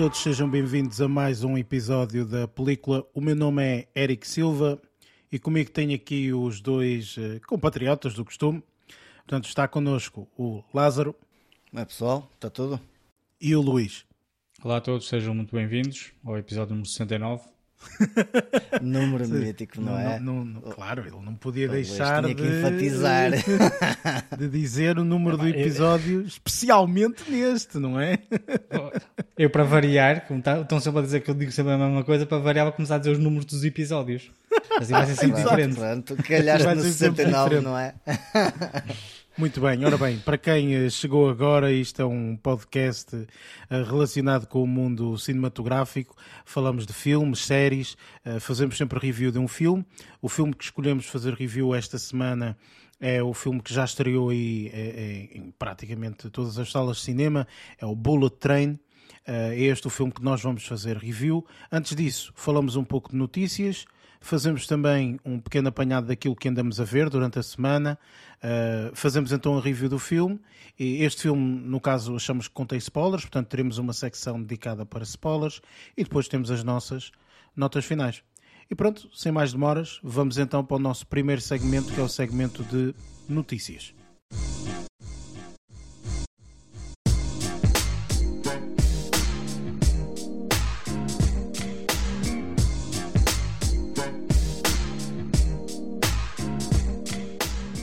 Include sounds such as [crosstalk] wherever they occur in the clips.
todos, sejam bem-vindos a mais um episódio da película. O meu nome é Eric Silva e comigo tenho aqui os dois uh, compatriotas do costume. Portanto, está connosco o Lázaro. É pessoal, está tudo? E o Luís. Olá a todos, sejam muito bem-vindos ao episódio número 69. [laughs] Número mítico, não, não é? Não, não, claro, ele não podia deixar tinha de, que enfatizar. [laughs] de dizer o número do episódio, especialmente neste, não é? Eu, para variar, como tá, estão sempre a dizer que eu digo sempre a mesma coisa, para variar, vou começar a dizer os números dos episódios. Assim vai ser sempre diferente. Pronto, calhaste no ser sempre 69, diferente. não é? [laughs] Muito bem, ora bem, para quem eh, chegou agora, isto é um podcast eh, relacionado com o mundo cinematográfico. Falamos de filmes, séries, eh, fazemos sempre review de um filme. O filme que escolhemos fazer review esta semana é o filme que já estreou aí em praticamente todas as salas de cinema, é o Bullet Train. Eh, É este o filme que nós vamos fazer review. Antes disso, falamos um pouco de notícias. Fazemos também um pequeno apanhado daquilo que andamos a ver durante a semana. Uh, fazemos então a review do filme. E este filme, no caso, achamos que contém spoilers, portanto, teremos uma secção dedicada para spoilers e depois temos as nossas notas finais. E pronto, sem mais demoras, vamos então para o nosso primeiro segmento, que é o segmento de notícias.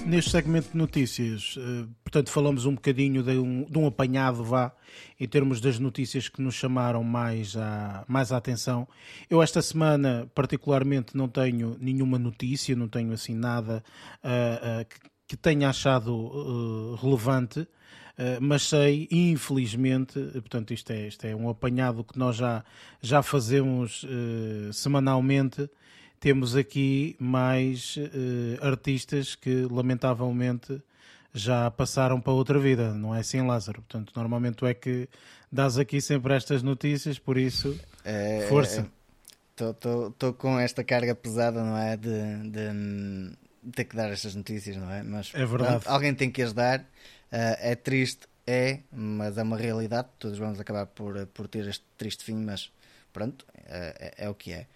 Neste segmento de notícias, eh, portanto, falamos um bocadinho de um, de um apanhado, vá, em termos das notícias que nos chamaram mais a, mais a atenção. Eu, esta semana, particularmente, não tenho nenhuma notícia, não tenho assim nada uh, uh, que, que tenha achado uh, relevante. mas sei, infelizmente, portanto, isto é, isto é um apanhado que nós já, já fazemos semanalmente temos aqui mais uh, artistas que lamentavelmente já passaram para outra vida, não é assim, Lázaro? Portanto, normalmente tu é que dás aqui sempre estas notícias, por isso, É, força. Estou com esta carga pesada, não é? De, de, de ter que dar estas notícias, não é? Mas É verdade. pronto, alguém tem que as dar. Uh, é triste, é, mas é uma realidade. Todos vamos acabar por, por ter este triste fim, mas pronto, é, é, é o que é.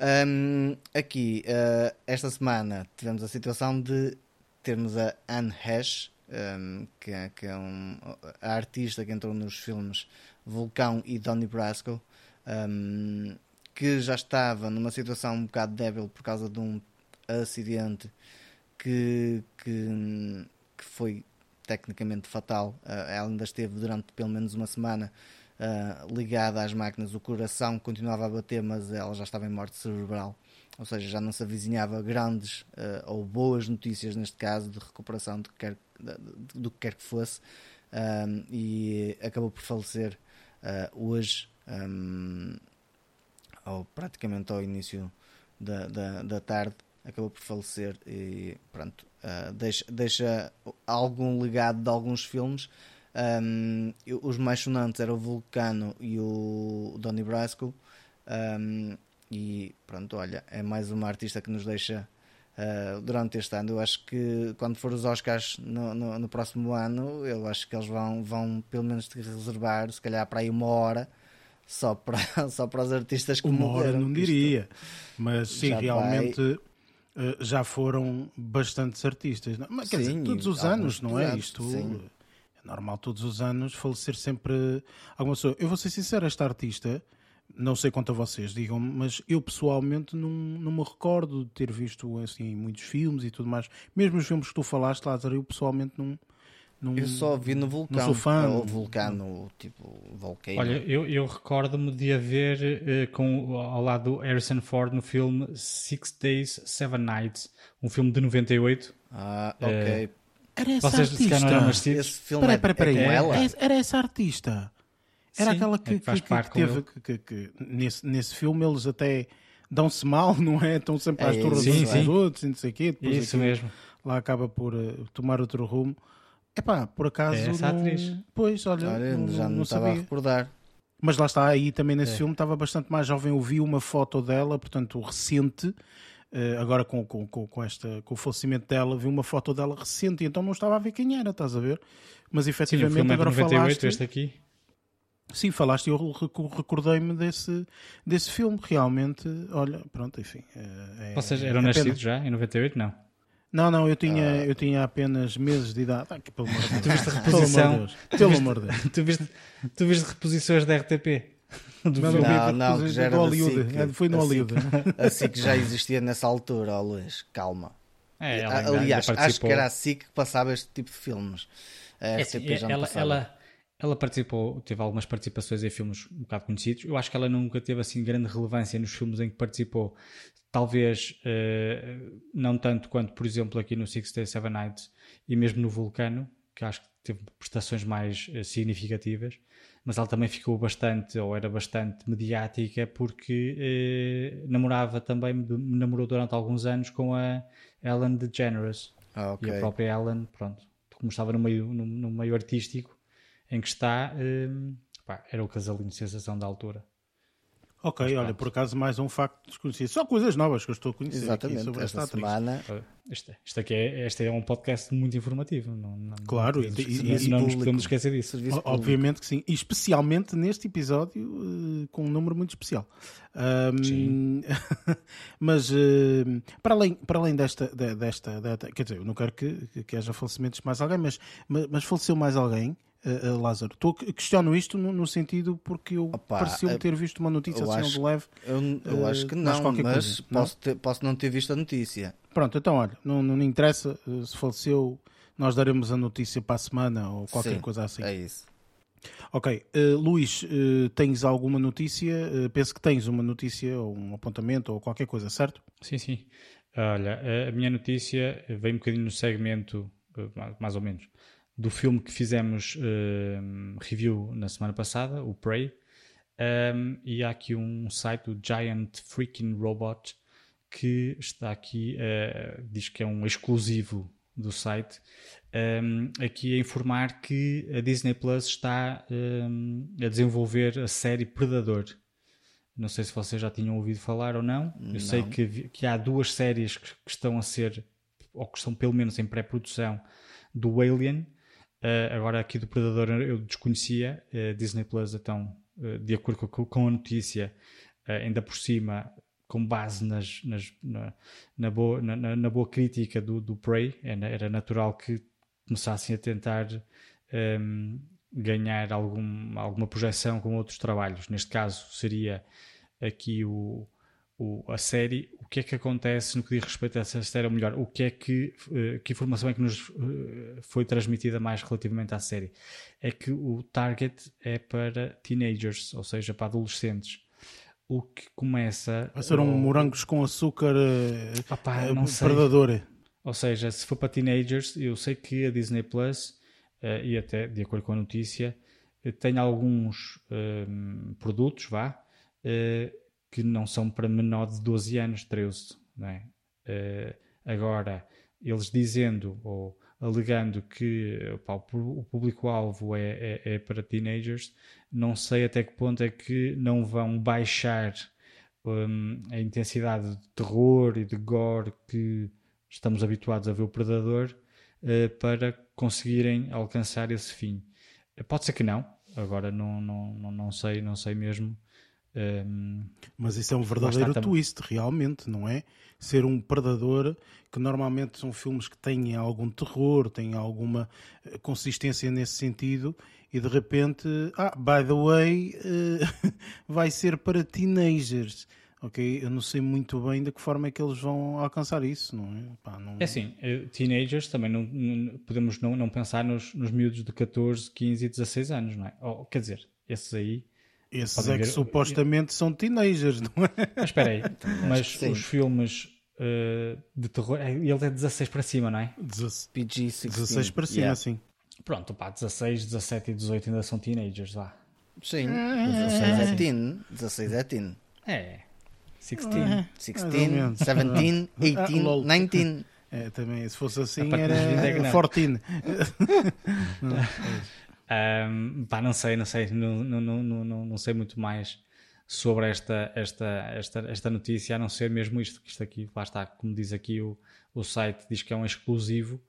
Um, aqui, uh, esta semana, tivemos a situação de termos a Anne Hesh, um, que, é- que é um, a artista que entrou nos filmes Vulcão e Donnie Brasco, um, que já estava numa situação um bocado débil por causa de um acidente que, que, que foi tecnicamente fatal. Uh, ela ainda esteve durante pelo menos uma semana uh, ligada às máquinas, o coração continuava a bater, mas ela já estava em morte cerebral, ou seja, já não se avizinhava grandes uh, ou boas notícias, neste caso, de recuperação do que quer, de- do que, quer que fosse, um, e acabou por falecer hoje, um, ou praticamente ao início da, da, da tarde, acabou por falecer e pronto, uh, deixa, deixa algum legado de alguns filmes. Um, os mais sonantes eram o Vulcano e o Donnie Brasco. Um, e pronto, olha, é mais uma artista que nos deixa uh, durante este ano. Eu acho que quando for os Oscars no, no, no próximo ano, eu acho que eles vão, vão pelo menos reservar, se calhar para aí uma hora. Só para, [laughs] só para os artistas que Uma hora não diria, mas sim, já vai- realmente eh, já foram bastantes artistas. Mas, quer Sim, dizer, todos os anos, não é? Isto sim. É normal todos os anos falecer sempre alguma pessoa. Eu vou ser sincero, esta artista, não sei quanto a vocês digam, mas eu pessoalmente não, não me recordo de ter visto assim muitos filmes e tudo mais. Mesmo os filmes que tu falaste, Lázaro, eu pessoalmente não. não Eu só vi no Vulcão. sou fã. O vulcano, tipo, Volcano. Olha, eu, eu recordo-me de haver eh, com, ao lado do Harrison Ford no filme Six Days, Seven Nights, um filme de 98. Ah, É, ok. Era essa Vocês se calhar artista. não eram nascidos. Esse filme Peraí, é, peraí, peraí. é com ela? É- Era essa artista. Era Sim, aquela que, é que que- que teve. Que, que- que- nesse, nesse filme eles até dão-se mal, [laughs] não é? Estão sempre às É turras sim. dos outros e não sei o quê. Depois Isso aquilo mesmo. Lá acaba por eh, tomar outro rumo. Epá, por acaso. É essa não... atriz. Pois, olha, Olha, não, já não estava a sabia. recordar. Mas lá está, aí também nesse É. filme estava bastante mais jovem. Eu vi uma foto dela, portanto, recente. Eh, agora com, com, com, com esta, com o falecimento dela, vi uma foto dela recente, e então não estava a ver quem era, estás a ver? Mas Sim, o efetivamente filme é de agora 98, falaste. este aqui. Sim, falaste e eu recordei-me desse, desse filme. Realmente, olha, pronto, enfim. É, Vocês eram é nascidos já em 98? Não. Não, não, eu tinha, ah. eu tinha apenas meses de idade. Ah, que, pelo amor de [laughs] Deus. Tu viste reposição? Pelo amor de Deus. Tu viste, tu viste reposições da RTP? [laughs] Do não, não, não, que já era Hollywood. É, foi no Hollywood. [laughs] Assim que já existia nessa altura, ó Luís, calma. É, Aliás, acho que era assim que passava este tipo de filmes. A RTP é, já ela, ela, ela participou, teve algumas participações em filmes um bocado conhecidos. Eu acho que ela nunca teve assim grande relevância nos filmes em que participou. Talvez uh, não tanto quanto, por exemplo, aqui no Six Days, Seven Nights e mesmo no Vulcano, que acho que teve prestações mais uh, significativas. Mas ela também ficou bastante, ou era bastante mediática, porque uh, namorava também, namorou durante alguns anos com a Ellen DeGeneres. Ah, okay. E a própria Ellen, pronto, como estava no meio, no, no meio artístico, em que está, um, pá, era o casalinho de sensação da altura. Ok, Mas, olha, por acaso mais um facto desconhecido. Só coisas novas que eu estou a conhecer Exatamente, sobre esta, esta semana. Este, este, aqui é, este é um podcast muito informativo. Não, não, claro, não, podemos, e, não nos podemos esquecer disso. Obviamente que sim, e especialmente neste episódio uh, com um número muito especial. Um, sim. [laughs] mas uh, para, além, para além desta, desta, desta, quer dizer, eu não quero que, que haja falecimentos de mais alguém, mas, mas, mas faleceu mais alguém uh, Lázaro. Estou, questiono isto no, no sentido porque eu pareceu ter visto uma notícia assim acho, de leve. Eu, eu acho que não, mas coisa, posso, não? Ter, posso não ter visto a notícia. Pronto, então olha, não, não interessa se faleceu, nós daremos a notícia para a semana ou qualquer Sim, coisa assim. É isso. Ok, uh, Luís, uh, tens alguma notícia? Uh, penso que tens uma notícia ou um apontamento ou qualquer coisa, certo? Sim, sim. Olha, a minha notícia vem um bocadinho no segmento, mais ou menos, do filme que fizemos uh, review na semana passada, o Prey. Um, e há aqui um site, o Giant Freaking Robot, que está aqui, uh, diz que é um exclusivo do site, um, aqui a informar que a Disney Plus está um, a desenvolver a série Predador. Não sei se vocês já tinham ouvido falar ou não. Eu não. sei que, que há duas séries que, que estão a ser, ou que estão pelo menos em pré-produção, do Alien Uh, agora aqui do Predador eu desconhecia, uh, Disney Plus então, uh, de acordo com, com a notícia, ainda por cima, com base nas, nas na, na, boa, na, na, boa crítica do, do Prey, era, era natural que começassem a tentar um, ehm, ganhar algum, alguma projeção com outros trabalhos. Neste caso seria aqui o, o, a série, o que é que acontece no que diz respeito a essa série, ou melhor, o que é que, uh, que informação é que nos uh, foi transmitida mais relativamente à série? É que o target é para teenagers, ou seja, para adolescentes. O que começa. A ser um morangos com açúcar Opa, não predador. Ou seja, se for para teenagers, eu sei que a Disney Plus, e até de acordo com a notícia, tem alguns produtos, vá, que não são para menor de 12 anos, 13. Não é? Uh, agora, eles dizendo ou alegando que o público-alvo é, é, é, para teenagers, não sei até que ponto é que não vão baixar um, a intensidade de terror e de gore que estamos habituados a ver o Predador uh, para conseguirem alcançar esse fim. Pode ser que não, agora não, não, não, não sei, não sei mesmo um, Mas isso é um verdadeiro twist, realmente, não é? Ser um predador, que normalmente são filmes que têm algum terror, têm alguma eh, consistência nesse sentido, e de repente, ah, by the way, uh, [laughs] vai ser para teenagers. Ok, eu não sei muito bem de que forma é que eles vão alcançar isso, não é? Pá, não... É assim, eh, teenagers também não, não podemos não, não pensar nos, nos miúdos de 14, 15 e 16 anos, não é? Ou, quer dizer, esses aí esses é que ver... supostamente são teenagers, não é? Mas espera aí, mas Sim. os filmes uh, de terror, é, ele é 16 para cima, não é? PG-16. 16 para cima, yeah. sim. Pronto, pá, 16, 17 e 18 ainda são teenagers lá. Sim, 16 é teen, 16 é teen. É, 16. 16, 17, 18, 19. É, também, se fosse assim, era 14. [laughs] Um, pá, não sei, não sei, não, não, não, não, não sei muito mais sobre esta, esta, esta, esta notícia, a não ser mesmo isto, que isto aqui, lá está, como diz aqui o, o site, diz que é um exclusivo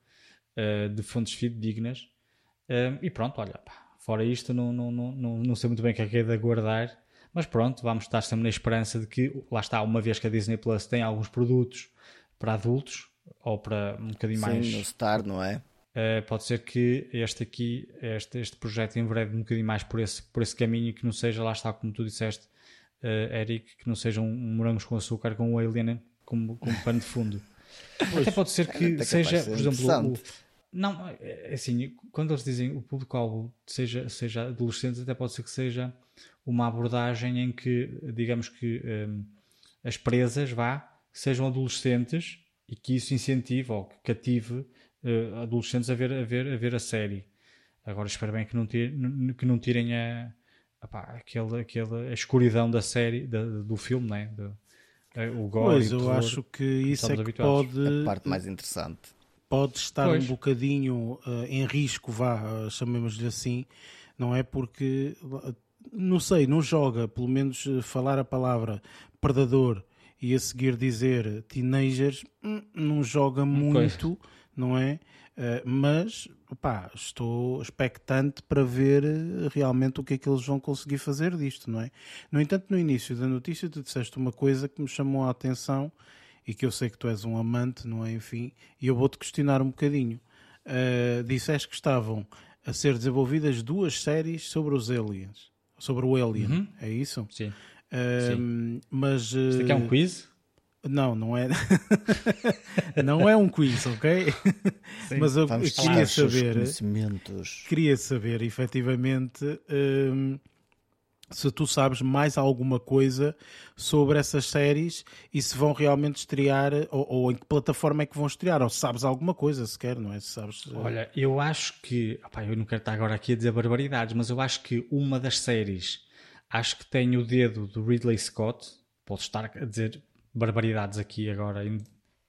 uh, de fontes fidedignas. Uh, e pronto, olha, pá, fora isto, não, não, não, não, não sei muito bem o que é que é de aguardar. Mas pronto, vamos estar sempre na esperança de que, lá está, uma vez que a Disney Plus tem alguns produtos para adultos, ou para um bocadinho Sim, mais. no Star, não é? Uh, pode ser que este aqui, este, este projeto enverede um bocadinho mais por esse, por esse caminho e que não seja, lá está, como tu disseste, uh, Eric, que não seja um, um morangos com açúcar com um alien como, como pano de fundo. [laughs] Até pode ser que Até seja, por exemplo, o, não, é assim, quando eles dizem o público-alvo seja, seja adolescentes, até pode ser que seja uma abordagem em que, digamos que hum, as presas, vá, sejam adolescentes e que isso incentive ou que cative eh, adolescentes a ver, a, ver, a ver a série. Agora espero bem que não, que não tirem a, aquele, aquele, a escuridão da série, da- do filme, né? Do- eh, o gore Pois, e o eu acho que isso é que habituados. pode, A parte mais interessante. pode estar Pois. um bocadinho eh, em risco, vá, eh, chamemos-lhe assim, não é? Porque, não sei, não joga, pelo menos falar a palavra predador e a seguir dizer teenagers, hum, não joga muito, não é? Eh, mas, pá, estou expectante para ver eh, realmente o que é que eles vão conseguir fazer disto, não é? No entanto, no início da notícia, tu disseste uma coisa que me chamou a atenção e que eu sei que tu és um amante, não é? Enfim, e eu vou-te questionar um bocadinho. Uh, disseste que estavam a ser desenvolvidas duas séries sobre os aliens, sobre o Alien, Uhum. é isso? Sim. Uh, Mas Isto aqui é um uh, quiz? Não, não é. [laughs] não é um quiz, ok? Mas eu queria saber, queria saber efetivamente hum, se tu sabes mais alguma coisa sobre essas séries e se vão realmente estrear ou, ou em que plataforma é que vão estrear, ou se sabes alguma coisa sequer, não é? Se sabes. eh, Olha, eu acho que. opá, eu não quero estar agora aqui a dizer barbaridades, mas eu acho que uma das séries acho que tem o dedo do Ridley Scott. Posso estar a dizer barbaridades aqui agora em,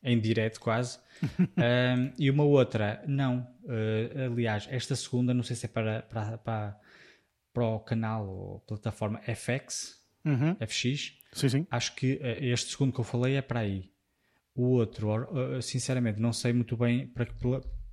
em direto quase. [laughs] Ahm, e uma outra, não. Eh, aliás, esta segunda, não sei se é para, para, para, para o canal ou plataforma FX, Uhum. FX. Sim, sim. Acho que eh, este segundo que eu falei é para aí. O outro, eh, sinceramente, não sei muito bem para que,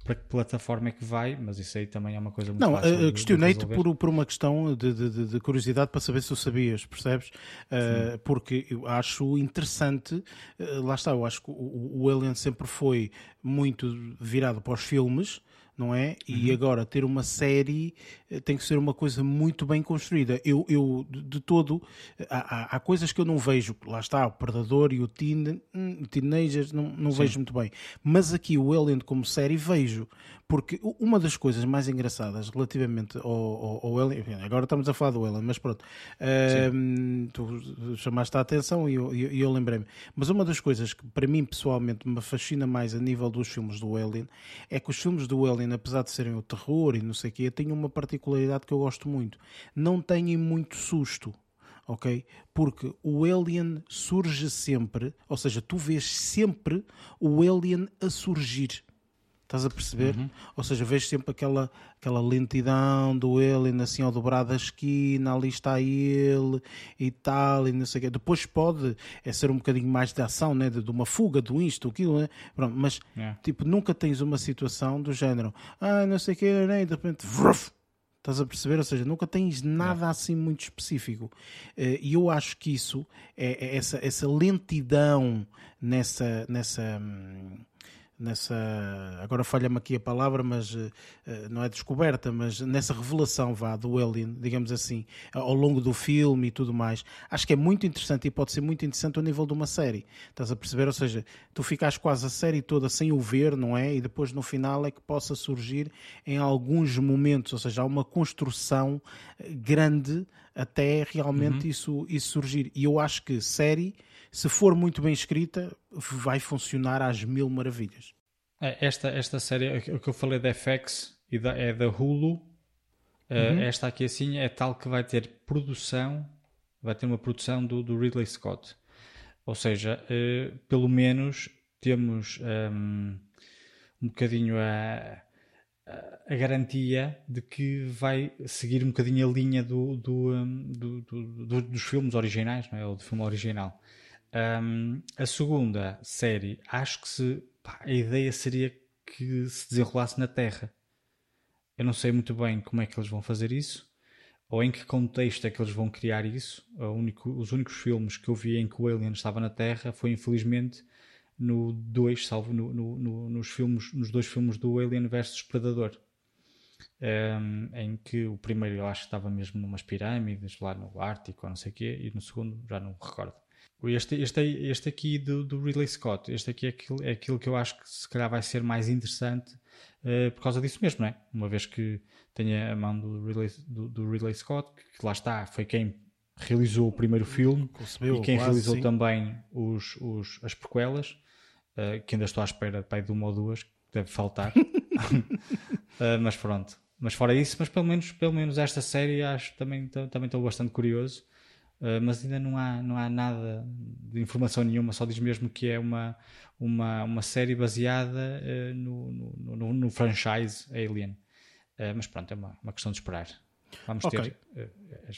para que plataforma é que vai, mas isso aí também é uma coisa muito Não, questionei-te por, por uma questão de, de- de- de curiosidade para saber se tu sabias, percebes? Eh, porque eu acho interessante, eh, lá está, eu acho que o, o Alien sempre foi muito virado para os filmes, não é? E agora ter uma série eh, tem que ser uma coisa muito bem construída. Eu, eu de todo, há, há- há coisas que eu não vejo, lá está, o Predador e o Teen, hum, Teenagers, não, não vejo muito bem. Mas aqui o Alien como série vejo, porque uma das coisas mais engraçadas relativamente ao, ao, ao Alien, enfim, agora estamos a falar do Alien, mas pronto, hum, tu chamaste a atenção e eu, eu- eu lembrei-me. Mas uma das coisas que para mim pessoalmente me fascina mais a nível dos filmes do Alien é que os filmes do Alien, apesar de serem o terror e não sei o quê, têm uma particularidade que eu gosto muito. Não têm muito susto. Ok? Porque o Alien surge sempre, ou seja, tu vês sempre o Alien a surgir. Estás a perceber? Ou seja, vejo sempre aquela, aquela lentidão do Alien assim ao dobrar da esquina, ali está ele e tal, e não sei o quê. Depois pode é ser um bocadinho mais de ação, né? de, de uma fuga, do isto, aquilo, né? Pronto, mas Yeah. tipo, nunca tens uma situação do género, ah, não sei o quê, né? e de repente, vruf, Estás a perceber? Ou seja, nunca tens nada assim muito específico. Eh, E eu acho que isso, é, é essa, essa lentidão nessa. nessa hum, nessa agora falha-me aqui a palavra mas eh, eh, não é descoberta mas nessa revelação vá do Alien digamos assim ao longo do filme e tudo mais acho que é muito interessante e pode ser muito interessante ao nível de uma série. Estás a perceber? Ou seja tu ficas quase a série toda sem o ver não é? E depois no final é que possa surgir em alguns momentos. Ou seja há uma construção eh, grande até realmente isso, isso surgir. E eu acho que série se for muito bem escrita, vai funcionar às mil maravilhas. É, Esta, esta série, o que eu falei da FX e da, é da Hulu, eh, Uhum. esta aqui assim é tal que vai ter produção, vai ter uma produção do, do Ridley Scott. Ou seja, eh, pelo menos temos ehm, um bocadinho a, a- garantia de que vai seguir um bocadinho a linha do, do, ehm, do- do- do- dos filmes originais, não é? ou do filme original. Um, a segunda série, acho que se pá, a ideia seria que se desenrolasse na Terra. eu não sei muito bem como é que eles vão fazer isso, ou em que contexto é que eles vão criar isso. Único, os únicos filmes que eu vi em que o Alien estava na Terra foi, infelizmente, no dois, salvo no, no, no, nos, filmes, nos dois filmes do Alien versus Predador. Um, em que o primeiro eu acho que estava mesmo numas pirâmides lá no Ártico ou não sei o quê, e no segundo já não recordo. Este, este, este aqui do, do Ridley Scott, este aqui é aquilo, é aquilo que eu acho que se calhar vai ser mais interessante uh, por causa disso mesmo, não é? Uma vez que tenha a mão do Ridley, do, do Ridley Scott, que, que lá está, foi quem realizou o primeiro filme Concebeu, e quem quase, realizou sim. também os, os, as prequelas, uh, que ainda estou à espera pai, de uma ou duas, que deve faltar. uh, [laughs] mas pronto. Mas fora isso, mas pelo menos, pelo menos esta série acho também também estou bastante curioso. Uh, mas ainda não há, não há nada de informação nenhuma, só diz mesmo que é uma, uma, uma série baseada uh, no, no, no, no, franchise Alien. Uh, mas pronto, é uma, uma questão de esperar. Vamos okay. ter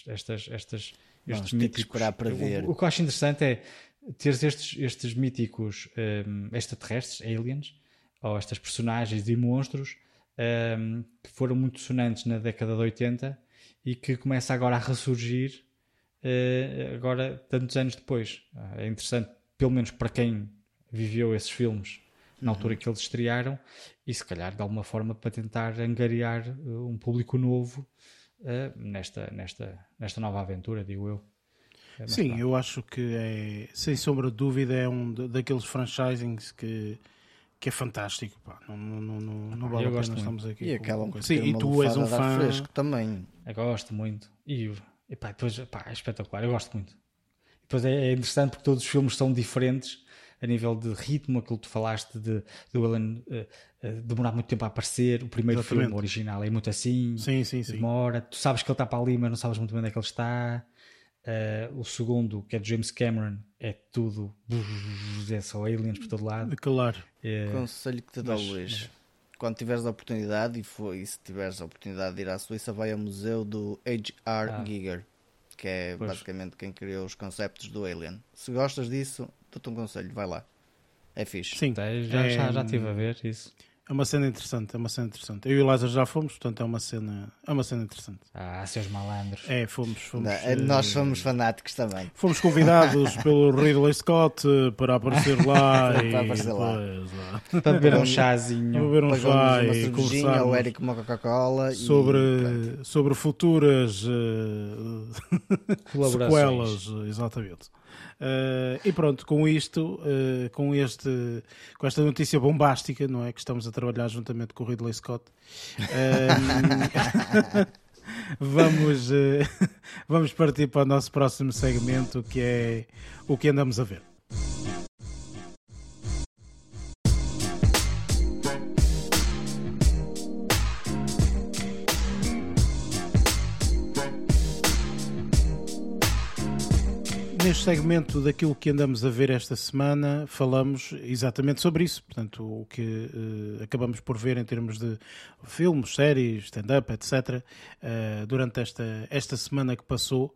estas, estas, estes míticos. esperar para ver. O, o, que eu acho interessante é ter estes, estes míticos um, extraterrestres, aliens, ou estas personagens e monstros um, que foram muito sonantes na década de 80 e que começa agora a ressurgir agora, tantos anos depois. Uh, é interessante, pelo menos para quem viveu esses filmes na altura uhum. que eles estrearam e se calhar de alguma forma para tentar angariar uh, um público novo nesta, nesta, nesta nova aventura, digo eu. Sim, pronto. eu acho que é, sem sombra de dúvida, é um daqueles franchisings que, que é fantástico. Pá. Não, não, não, não vale a pena estamos aqui. E com Sim, e tu és um fã. fresco também. Eu gosto muito. E e pá, depois, pá, é espetacular, eu gosto muito. Depois é, é, interessante porque todos os filmes são diferentes a nível de ritmo, aquilo que tu falaste de, de Alan uh, uh, demorar muito tempo a aparecer. O primeiro Exatamente. filme original é muito assim, sim, sim, sim. demora. Tu sabes que ele está para ali, mas não sabes muito bem onde é que ele está. Uh, o segundo, que é de James Cameron, é tudo. É só aliens por todo lado. Claro. É, Conselho que te dá, Luís quando tiveres a oportunidade, e, foi, e se tiveres a oportunidade de ir à Suíça, vai ao museu do H.R. Ah. Giger, que é pois. basicamente quem criou os conceptos do Alien. Se gostas disso, dou-te um conselho, vai lá. É fixe. Sim, já, é, já, já estive a ver isso. É uma cena interessante, é uma cena interessante. Eu e o Lázaro já fomos, portanto é uma cena, é uma cena interessante. Ah, seus malandros. É, fomos. fomos Não, uh, nós fomos fanáticos também. Fomos convidados [laughs] pelo Ridley Scott para aparecer lá. e para aparecer lá. Depois, para beber um [laughs] chazinho. Para beber um chá e conversar. o Eric uma Coca-Cola. Sobre, sobre futuras uh, sequelas, exatamente. Uh, e pronto, com isto, uh, com, este, com esta notícia bombástica, não é? Que estamos a trabalhar juntamente com o Ridley Scott. Uh, [laughs] vamos, [laughs] vamos partir para o nosso próximo segmento que é o que andamos a ver. Neste segmento daquilo que andamos a ver esta semana, falamos exatamente sobre isso. Portanto, o que uh, acabamos por ver em termos de filmes, séries, stand-up, etc., uh, eh, durante esta, esta semana que passou.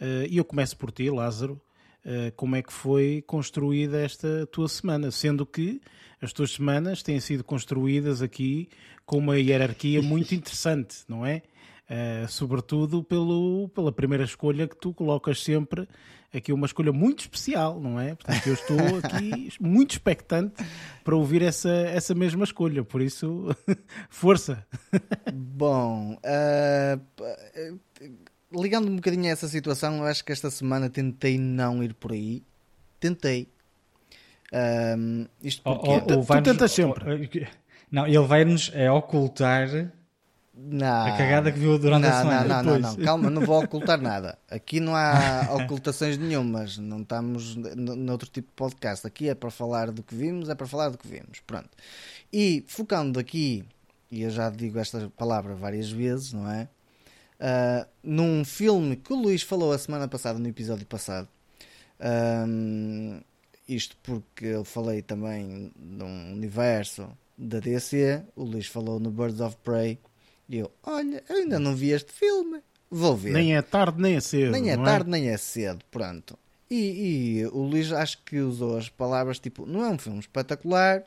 Uh, e eu começo por ti, Lázaro. como é que foi construída esta tua semana? Sendo que as tuas semanas têm sido construídas aqui com uma hierarquia muito interessante, não é? Uh, sobretudo pelo, pela primeira escolha que tu colocas sempre aqui uma escolha muito especial, não é? Portanto, eu estou [laughs] aqui muito expectante para ouvir essa, essa mesma escolha, por isso, [laughs] força. Bom, uh, ligando um bocadinho a essa situação, eu acho que esta semana tentei não ir por aí. Tentei. Um, isto porque... Ou, ou, ou tu tentas sempre. Não, ele vai-nos é ocultar não, a cagada que viu durante não, a semana. Não, não, não, não, calma, não vou ocultar nada. Aqui não há [laughs] ocultações nenhumas, não estamos noutro tipo de podcast. Aqui é para falar do que vimos, é para falar do que vimos. Pronto. E focando aqui, e eu já digo esta palavra várias vezes, não é? Uh, num filme que o Luís falou a semana passada, no episódio passado. Um, isto porque eu falei também num universo da DC, o Luís falou no Birds of Prey e eu, olha, eu ainda não vi este filme. Vou ver. Nem é tarde, nem é cedo. Nem é tarde, é? nem é cedo. Pronto. E, e, o Luís acho que usou as palavras tipo: não é um filme espetacular,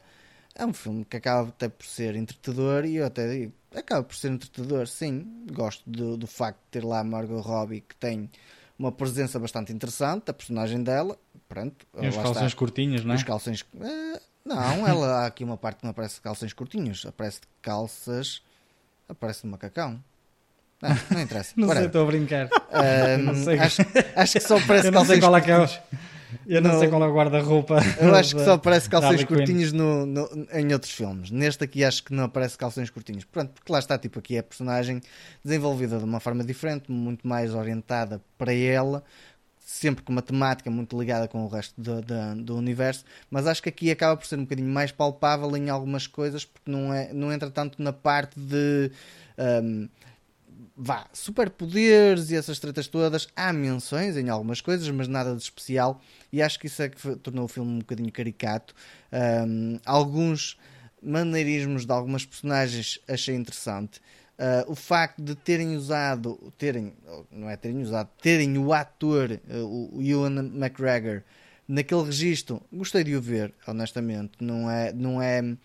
é um filme que acaba até por ser entretador e eu até digo, acaba por ser entretador, sim. Gosto do, do facto de ter lá a Margot Robbie que tem uma presença bastante interessante, a personagem dela, pronto. E os calções está. curtinhos, não é? Os calções. Uh, não, ela há aqui uma parte que não aparece calções curtinhos, aparece calças, aparece de macacão. Não, [laughs] não interessa. não sei, estou a brincar. Um, sei. Acho, acho, que só aparece calções qual é que é eu não, sei qual é o guarda-roupa. Eu acho que só aparece calções curtinhos no, no, em outros filmes. Neste aqui acho que não aparece calções curtinhos. Pronto, porque lá está, tipo, aqui é a personagem desenvolvida de uma forma diferente, muito mais orientada para ela, sempre com uma temática muito ligada com o resto do, do, do, universo, mas acho que aqui acaba por ser um bocadinho mais palpável em algumas coisas, porque não, é, não entra tanto na parte de. Um, vá, superpoderes e essas tretas todas. Há menções em algumas coisas, mas nada de especial. E acho que isso é que tornou o filme um bocadinho caricato. Um, alguns maneirismos de algumas personagens achei interessante. Uh, o facto de terem usado, terem, não é terem usado, terem o ator, uh, o Ewan McGregor, naquele registro, gostei de o ver, honestamente. Não é, não é,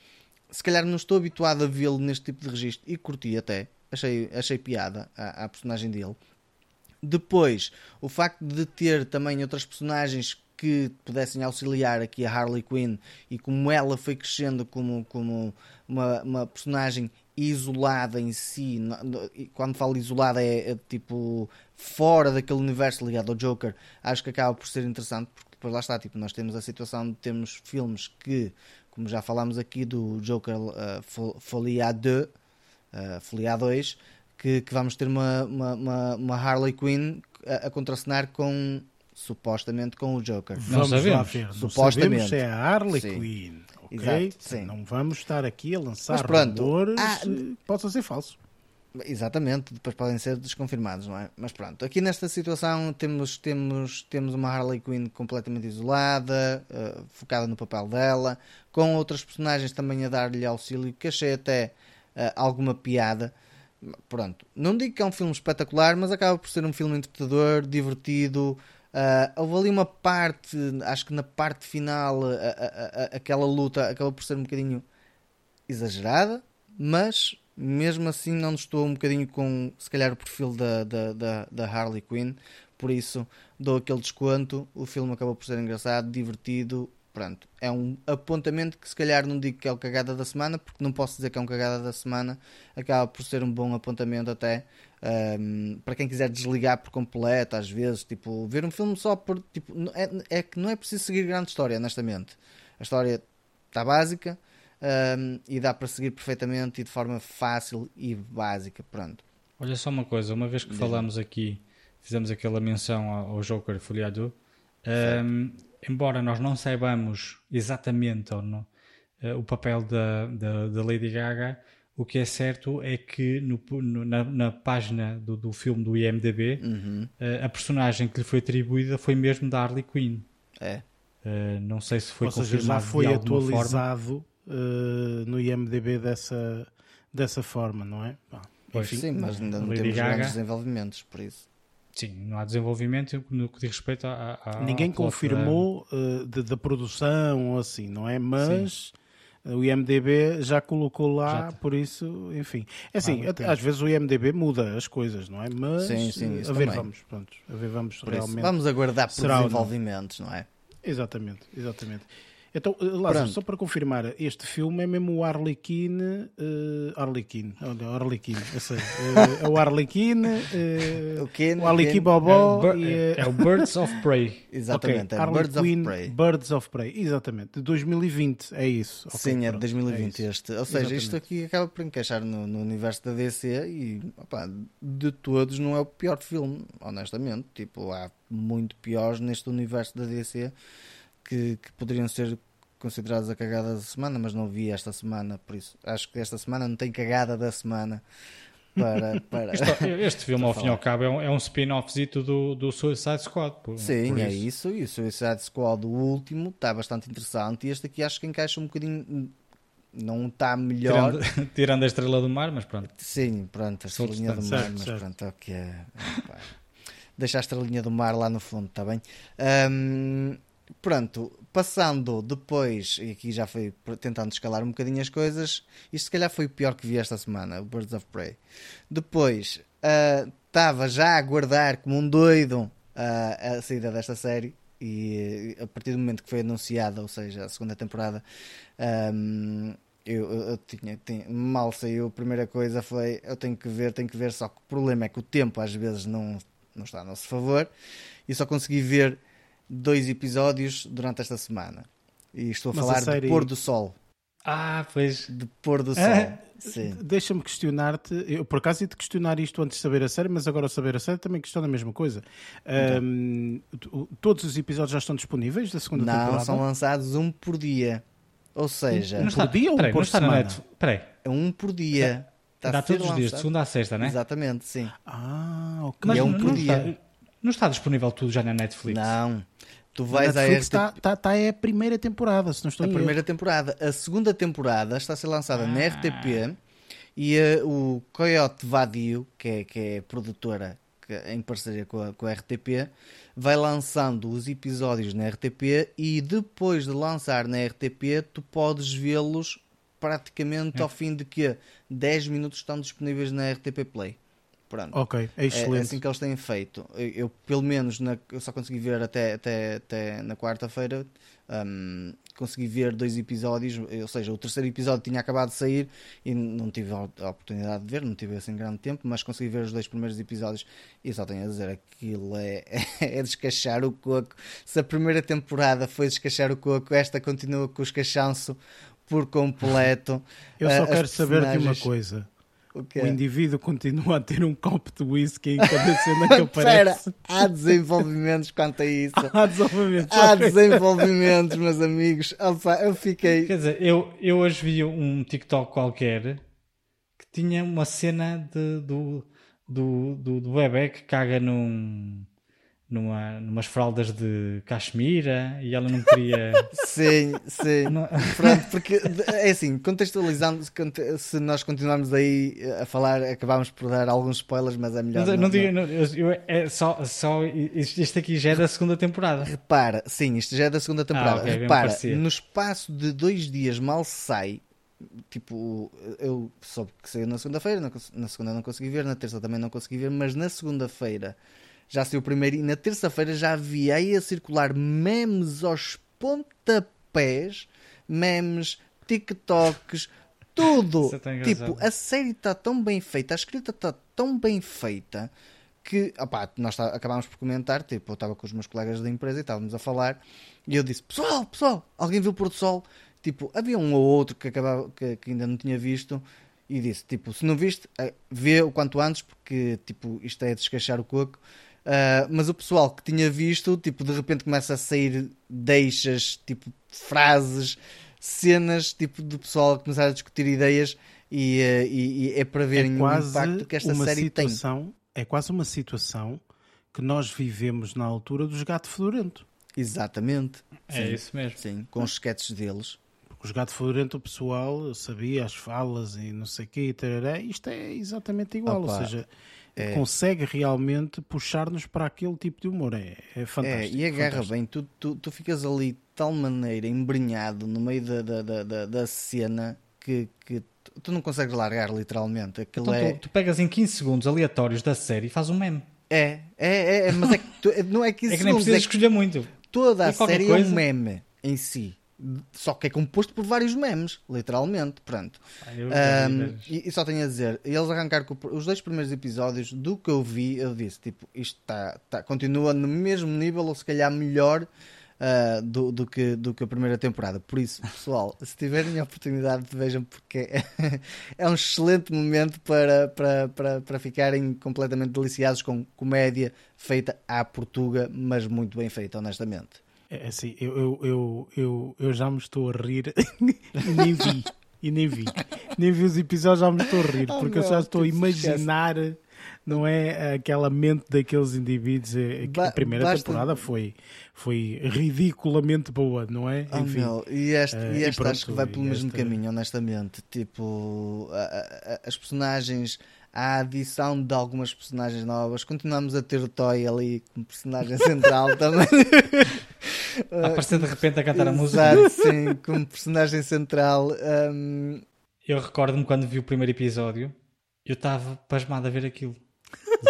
se calhar não estou habituado a vê-lo neste tipo de registro e curti até achei, achei piada à, personagem dele. Depois, o facto de ter também outras personagens que pudessem auxiliar aqui a Harley Quinn e como ela foi crescendo como, como uma, uma personagem isolada em si, quando falo isolada é, é, tipo fora daquele universo ligado ao Joker, acho que acaba por ser interessante porque depois lá está, tipo, nós temos a situação de termos filmes que, como já falámos aqui do Joker uh, à deux, uh, Folia 2, que, que, vamos ter uma, uma, uma Harley Quinn a, a, contracenar com supostamente com o Joker. Não vamos sabemos. lá ver. Supostamente. Não sabemos se é a Harley sim. Quinn. Okay? Exato. Não vamos estar aqui a lançar rumores ah, possa ser falso. Exatamente, depois podem ser desconfirmados, não é? Mas pronto, aqui nesta situação temos, temos, temos uma Harley Quinn completamente isolada, uh, focada no papel dela, com outras personagens também a dar-lhe auxílio, que achei até uh, alguma piada. Pronto, não digo que é um filme espetacular, mas acaba por ser um filme interpretador, divertido. Uh, houve ali uma parte, acho que na parte final, a, a, a, aquela luta acaba por ser um bocadinho exagerada, mas mesmo assim não estou um bocadinho com, se calhar, o perfil da, da, da, da Harley Quinn. Por isso dou aquele desconto. O filme acabou por ser engraçado, divertido pronto, é um apontamento que se calhar não digo que é o cagada da semana, porque não posso dizer que é um cagada da semana, acaba por ser um bom apontamento até um, para quem quiser desligar por completo, às vezes, tipo, ver um filme só por tipo, é, é que não é preciso seguir grande história, honestamente. A história está básica um, e dá para seguir perfeitamente e de forma fácil e básica, pronto. Olha só uma coisa, uma vez que falamos aqui, fizemos aquela menção ao Joker Foliado, um, embora nós não saibamos exatamente ou não, uh, o papel da, da, da, Lady Gaga, o que é certo é que no, no, na, na, página do, do filme do IMDB, uhum. uh, a personagem que lhe foi atribuída foi mesmo da Harley Quinn. É. Uh, não sei se foi Ou seja, já foi atualizado no IMDB dessa, dessa forma, não é? Pois, Enfim, sim, mas ainda não temos Gaga, grandes desenvolvimentos, por isso. Sim, não há desenvolvimento no que diz respeito a. a Ninguém confirmou uh, da produção ou assim, não é? Mas sim. O IMDB já colocou lá, já por isso, enfim. É assim, ah, às vezes o IMDB muda as coisas, não é? Mas sim, sim, a ver também. vamos, pronto, a ver vamos por realmente. Isso, vamos aguardar por desenvolvimentos, não é? Exatamente, exatamente. Então, eh, Lázaro, só para confirmar, este filme é mesmo o Arlequim, uh, Arlequim, olha, Arlequim, eu sei, uh, é o Arlequim, uh, [laughs] o, Ken, o Arlequim Bobó é, e, é o Birds of Prey. [laughs] exatamente, okay, é Birds of Prey. Birds of Prey, exatamente, de 2020, é isso. Okay, Sim, é de 2020 é este. Ou seja, exatamente. isto aqui acaba por encaixar no, no universo da DC e, opa, de todos não é o pior filme, honestamente. Tipo, há muito piores neste universo da DC que, que poderiam ser considerados a cagada da semana, mas não vi esta semana, por isso acho que esta semana não tem cagada da semana. Para, [laughs] para este, este filme, [laughs] ao fim e ao cabo, é um, é um spin-offzito do, do Suicide Squad. Por, Sim, por é isso. E o Suicide Squad, o último, está bastante interessante. E este aqui acho que encaixa um bocadinho. Não está melhor. Tirando, [laughs] tirando, a estrela do mar, mas pronto. Sim, pronto, a estrelinha do mar, certo, mas certo. pronto, é o que é. Deixa a estrelinha do mar lá no fundo, está bem? Um, pronto, passando depois, e aqui já foi tentando escalar um bocadinho as coisas, isto se calhar foi o pior que vi esta semana, Birds of Prey. Depois, estava uh, já a aguardar como um doido uh, a saída desta série, e a partir do momento que foi anunciada, ou seja, a segunda temporada, um, eu, eu, eu tinha, tinha, mal saiu, a primeira coisa foi eu tenho que ver, tenho que ver, só que o problema é que o tempo às vezes não, não está a nosso favor e só consegui ver dois episódios durante esta semana. E estou a Mas falar a série... de Pôr do Sol. Ah, pois. De Pôr do Sol. Ah, Deixa-me questionar-te. Eu por acaso ia-te questionar isto antes de saber a série, mas agora ao saber a série também questiono a mesma coisa. Então. Um, todos os episódios já estão disponíveis da segunda não, temporada? Não, são lançados um por dia. Ou seja, não está, por dia ou peraí, por semana? Peraí. É um por dia. Está Dá todos os dias, de segunda a sexta, não é? Exatamente, sim. Ah, ok. Mas é um por não dia. Está, não está disponível tudo já na Netflix? Não. Tu vais na Netflix está, está, está é a primeira temporada, se não estou A primeira temporada. A segunda temporada está a ser lançada ah. na RTP e uh, o Coyote Vadio, que é, que é produtora que, em parceria com a, com a RTP, vai lançando os episódios na RTP e depois de lançar na RTP tu podes vê-los praticamente é. ao fim de que 10 minutos estão disponíveis na RTP Play. Pronto. Ok, é excelente. É, é assim que eles têm feito. Eu, eu pelo menos, na, eu só consegui ver até, até, até na quarta-feira. Um, consegui ver dois episódios, ou seja, o terceiro episódio tinha acabado de sair e não tive a oportunidade de ver, não tive assim grande tempo, mas consegui ver os dois primeiros episódios e só tenho a dizer aquilo é, [laughs] é descachar o coco. Se a primeira temporada foi descachar o coco, esta continua com o escachanço por completo. [laughs] Eu só As quero saber de uma coisa. O, o, indivíduo continua a ter um copo de whisky em cada cena que [laughs] aparece. Espera, há desenvolvimentos quanto a isso. há desenvolvimentos. Há desenvolvimentos, meus amigos. Opa, eu fiquei. Quer dizer, eu, eu hoje vi um TikTok qualquer que tinha uma cena de, do, do, do, do bebê que caga num numa, numas fraldas de cachemira e ela não queria. [laughs] sim, sim. Não... Pronto, porque é assim, contextualizando, se nós continuarmos aí a falar, acabámos por dar alguns spoilers, mas é melhor. Mas, não, não, digo, não. Eu, é só, só isto aqui já é da segunda temporada. Repara, sim, isto já é da segunda temporada. Ah, okay, Repara, no espaço de dois dias mal sai. Tipo, eu soube que saiu na segunda-feira, na segunda não consegui ver, na terça também não consegui ver, mas na segunda-feira já saiu o primeiro e na terça-feira já vi aí a circular memes aos pontapés, memes, TikToks, tudo. É tipo, a série está tão bem feita, a escrita está tão bem feita que opá, nós tá, acabámos por comentar. Tipo, eu estava com os meus colegas da empresa e estávamos a falar. E eu disse: Pessoal, pessoal, alguém viu o pôr do sol? Tipo, havia um ou outro que, acabava, que, que ainda não tinha visto e disse: Tipo, se não viste, eh, vê o quanto antes, porque tipo, isto é descachar o coco. Uh, mas o pessoal que tinha visto, tipo, de repente começa a sair deixas, tipo, frases, cenas, tipo, do pessoal a começar a discutir ideias e, uh, e, e é para verem é o impacto que esta série situação, tem. É quase uma situação que nós vivemos na altura dos Gato Fedorento. Exatamente. É sim, isso mesmo. Sim, com os sketches deles. Porque os Gato Fedorento, o pessoal sabia as falas e não sei o quê, e tarará, isto é exatamente igual. Opa. Ou seja, é. consegue realmente puxar-nos para aquele tipo de humor. É, é fantástico. É, e agarra fantástico. bem, tu, tu, tu ficas ali de tal maneira embrenhado no meio da, da, da, da cena que, que tu não consegues largar literalmente. Aquilo então, é... tu, tu, pegas em 15 segundos aleatórios da série e fazes um meme. É, é, é, mas é que tu, não é 15 [laughs] é que nem precisas é escolher muito. Toda a série coisa... é um meme em si só que é composto por vários memes, literalmente. Pronto. um, e, e, só tenho a dizer, eles arrancaram com os dois primeiros episódios do que eu vi, eu disse: tipo, isto tá, tá, continua no mesmo nível, ou se calhar melhor. Uh, do, do, que, do que a primeira temporada. Por isso, pessoal, se tiverem a oportunidade, vejam, porque [laughs] é, um excelente momento para, para, para, para ficarem completamente deliciados com comédia feita à Portuga, mas muito bem feita, honestamente. É, é assim, eu, eu, eu, eu, eu já me estou a rir [laughs] e nem vi. E nem vi. Nem vi os episódios, já me estou a rir, oh, porque eu já estou a imaginar, não é? Aquela mente daqueles indivíduos. É, ba a primeira basta... temporada foi, foi ridiculamente boa, não é? Oh, Enfim, meu. E esta, uh, e esta acho que vai pelo mesmo esta... caminho, honestamente. Tipo, a, a, as personagens a adição de algumas personagens novas. Continuamos a ter o Toy ali como personagem [laughs] central também. Aparecer de repente a cantar a Exato, música. sim, como personagem central. Um, Eu recordo-me quando vi o primeiro episódio, eu estava pasmado a ver aquilo.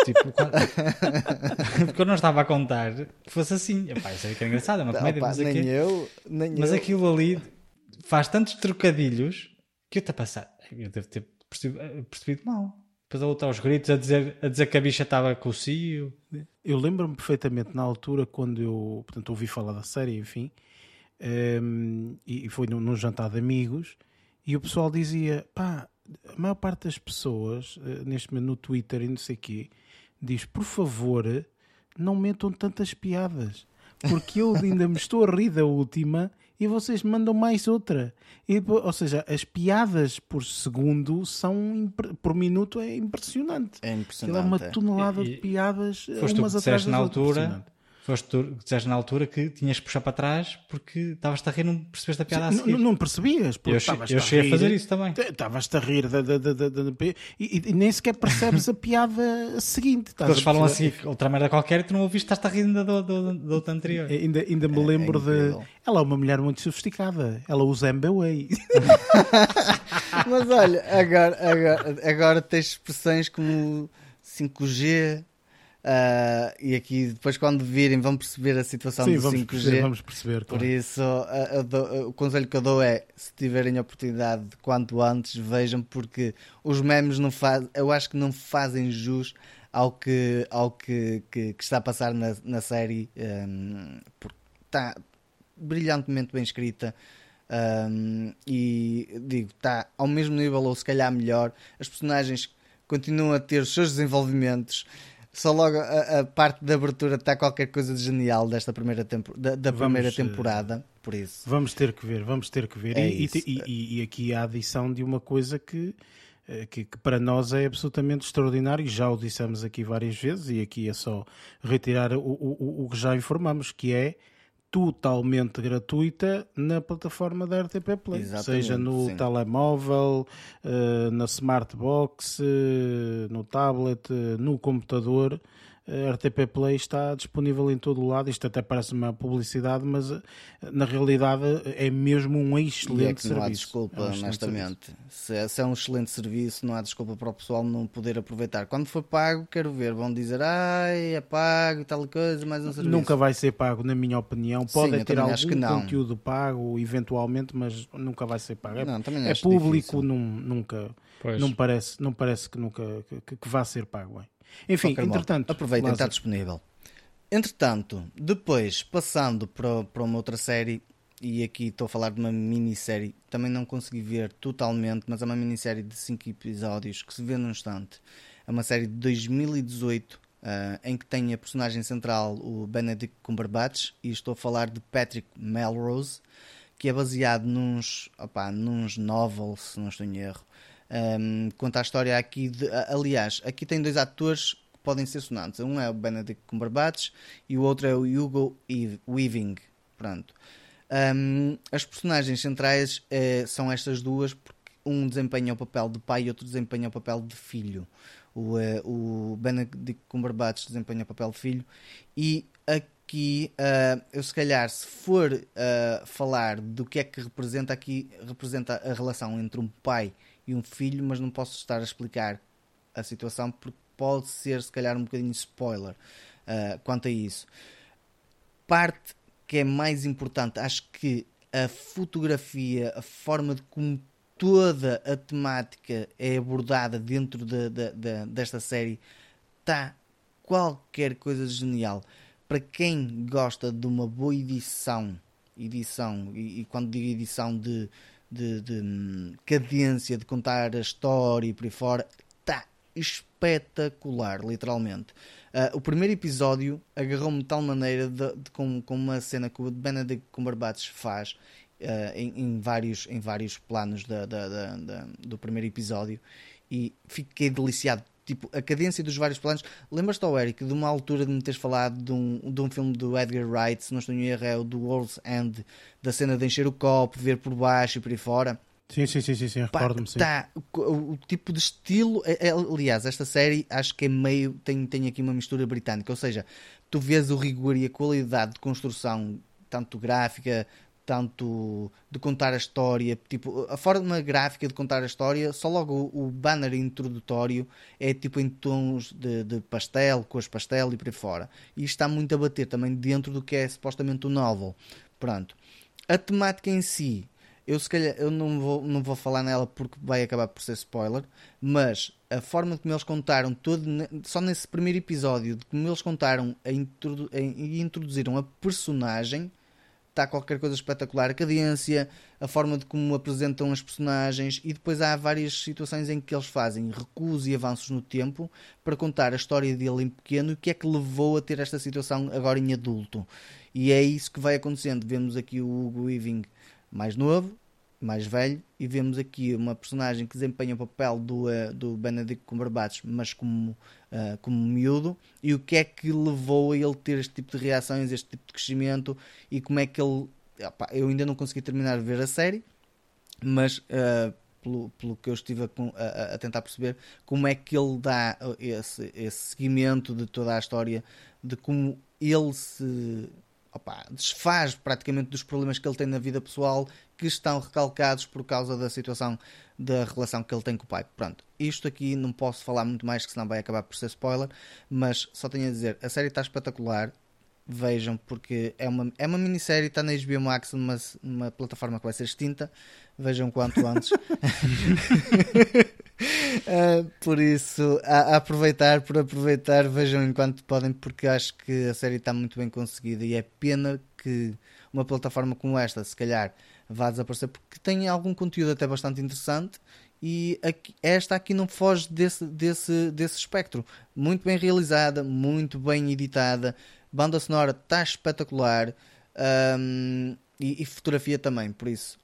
Tipo, [laughs] quando- [laughs] Porque eu não estava a contar que fosse assim. Epá, isso é que é engraçado, é uma comédia, opa, mas, nem aqui- eu, mas eu. aquilo ali faz tantos trocadilhos que eu estou a passar. Eu devo ter percebido, percebido mal. Depois a outra aos gritos a dizer, a dizer que a bicha estava com o cio. Eu lembro-me perfeitamente na altura quando eu portanto, ouvi falar da série, enfim, ehm, e foi num, num jantar de amigos, e o pessoal dizia: pá, a maior parte das pessoas, eh, neste momento no Twitter e não sei o quê, diz: por favor, não metam tantas piadas, porque eu ainda me estou a rir da última e vocês mandam mais outra. E, depois- ou seja, as piadas por segundo são por minuto é impressionante. É é impressionante. uma é. tonelada E- de piadas, Foste tu umas atrás das na outras. altura, Impressionante. Foste disseste na altura que tinhas que puxar para trás porque estavas-te a rir, não percebeste a piada a Sim, seguir. não, não percebias, porque eu estavas eu a cheguei a rir, fazer isso também. te- Estavas-te a rir da, da, da, da- da- e, e- e nem sequer percebes a piada seguinte. Estás Eles a falam assim, outra merda qualquer e tu não ouviste, estás-te a rir do, do outra anterior. Ainda, ainda me lembro de. incrível. Ela é uma mulher muito sofisticada. Ela usa MBWay. [laughs] Mas olha, agora, agora, agora tens expressões como 5G. Ah, e aqui depois quando virem vão perceber a situação Sim, do vamos 5G. perceber, vamos perceber. Por claro. isso, a- a do- o conselho que eu dou é: se tiverem a oportunidade, quanto antes, vejam, porque os memes não fazem, eu acho que não fazem jus ao que, ao que, que, que está a passar na, na série, hum, porque está brilhantemente bem escrita. hum, e digo, está ao mesmo nível ou se calhar melhor. As personagens continuam a ter os seus desenvolvimentos. Só logo a, a parte da abertura está qualquer coisa de genial desta primeira, tempo, da, da Vamos, primeira eh, temporada. Por isso, Vamos ter que ver, vamos ter que ver. É e, e- e- e- aqui há a adição de uma coisa que, eh, que, que para nós é absolutamente extraordinário, e já o dissemos aqui várias vezes, e aqui é só retirar o, o- o que já informamos, que é totalmente gratuita na plataforma da RTP Play, Exatamente, seja no sim. telemóvel, eh, na smartbox, eh, no tablet, eh, no computador. A RTP Play está disponível em todo o lado. Isto até parece uma publicidade, mas eh, na realidade é mesmo um e é excelente que não há serviço. desculpa, É um excelente serviço. honestamente. Se é, se é um excelente serviço, não há desculpa para o pessoal não poder aproveitar. Quando for pago, quero ver. Vão dizer, ai, é pago e tal coisa, mais um serviço. Nunca vai ser pago, na minha opinião. Pode ter algum acho que não. conteúdo pago, eventualmente, mas nunca vai ser pago. É, Não, também é acho público, não, nunca, Pois. não parece, não parece que nunca que, que vá ser pago. Bem. Enfim, entretanto, aproveitem, está disponível. Entretanto, depois, passando para, para uma outra série, e aqui estou a falar de uma minissérie, também não consegui ver totalmente, mas é uma minissérie de 5 episódios que se vê num instante. É uma série de 2018 ah, em que tem a personagem central o Benedict Cumberbatch, e estou a falar de Patrick Melrose, que é baseado nos, opá, nos novels, se não estou em erro. Um, conta a história aqui de. Aliás, aqui tem dois atores que podem ser sonantes. Um é o Benedict Cumberbatch e o outro é o Hugo Weaving. Pronto. Um, as personagens centrais eh, são estas duas, porque um desempenha o papel de pai e outro desempenha o papel de filho. O, eh, o Benedict Cumberbatch desempenha o papel de filho e aqui ah, eu se calhar se for ah, falar do que é que representa aqui representa a relação entre um pai e um filho mas não posso estar a explicar a situação porque pode ser se calhar um bocadinho spoiler ah, quanto a isso parte que é mais importante, acho que a fotografia, a forma de como toda a temática é abordada dentro da, da- da- desta série está qualquer coisa de genial. Para quem gosta de uma boa edição, edição, e, e quando digo edição de, de, de, hum, cadência, de contar a história e por aí fora, está espetacular, literalmente. Ah, o primeiro episódio agarrou-me de tal maneira de, de- com, com uma cena que o Benedict Cumberbatch faz ah, em, em vários, em vários planos da, da- da- da- do primeiro episódio e fiquei deliciado. Tipo, a cadência dos vários planos. Lembras-te, oh, Eric, de uma altura de me teres falado de um, de um filme do Edgar Wright, se não estou em erro, é o do World's End, da cena de encher o copo, ver por baixo e por aí fora. Sim, sim, sim, sim, sim recordo-me. sim. tá, o, o tipo de estilo. é- é- aliás, esta série acho que é meio. Tem, tem aqui uma mistura britânica. Ou seja, tu vês o rigor e a qualidade de construção tanto gráfica, tanto de contar a história, tipo, a forma gráfica de contar a história, só logo o, o banner introdutório é tipo em tons de, de pastel, cores pastel e por aí fora. E está muito a bater também dentro do que é supostamente o novel. Pronto. A temática em si, eu se calhar eu não vou, não vou falar nela porque vai acabar por ser spoiler, mas a forma como eles contaram todo, só nesse primeiro episódio, de como eles contaram e introduziram a personagem está qualquer coisa espetacular. A cadência, a forma de como apresentam as personagens, e depois há várias situações em que eles fazem recuos e avanços no tempo para contar a história dele em pequeno e o que é que levou a ter esta situação agora em adulto. E é isso que vai acontecendo. Vemos aqui o Hugo Weaving mais novo, mais velho, e vemos aqui uma personagem que desempenha o papel do, uh, do Benedict Cumberbatch, mas como, uh, como miúdo, e o que é que levou a ele ter este tipo de reações, este tipo de crescimento, e como é que ele. Opa, eu ainda não consegui terminar de ver a série, mas uh, pelo, pelo que eu estive a, a, a, tentar perceber, como é que ele dá esse, esse seguimento de toda a história, de como ele se opa, desfaz praticamente dos problemas que ele tem na vida pessoal que estão recalcados por causa da situação da relação que ele tem com o pai. Pronto, isto aqui não posso falar muito mais, que senão vai acabar por ser spoiler, mas só tenho a dizer, a série está espetacular, vejam, porque é uma, é uma minissérie, está na HBO Max, numa, numa plataforma que vai ser extinta, vejam quanto antes. [laughs] uh, por isso, a, a, aproveitar, por aproveitar, vejam enquanto podem, porque acho que a série está muito bem conseguida e é pena que uma plataforma como esta, se calhar, vá desaparecer, porque tem algum conteúdo até bastante interessante e aqui, esta aqui não foge desse, desse, desse espectro. Muito bem realizada, muito bem editada, banda sonora está espetacular um, e, e, fotografia também, por isso.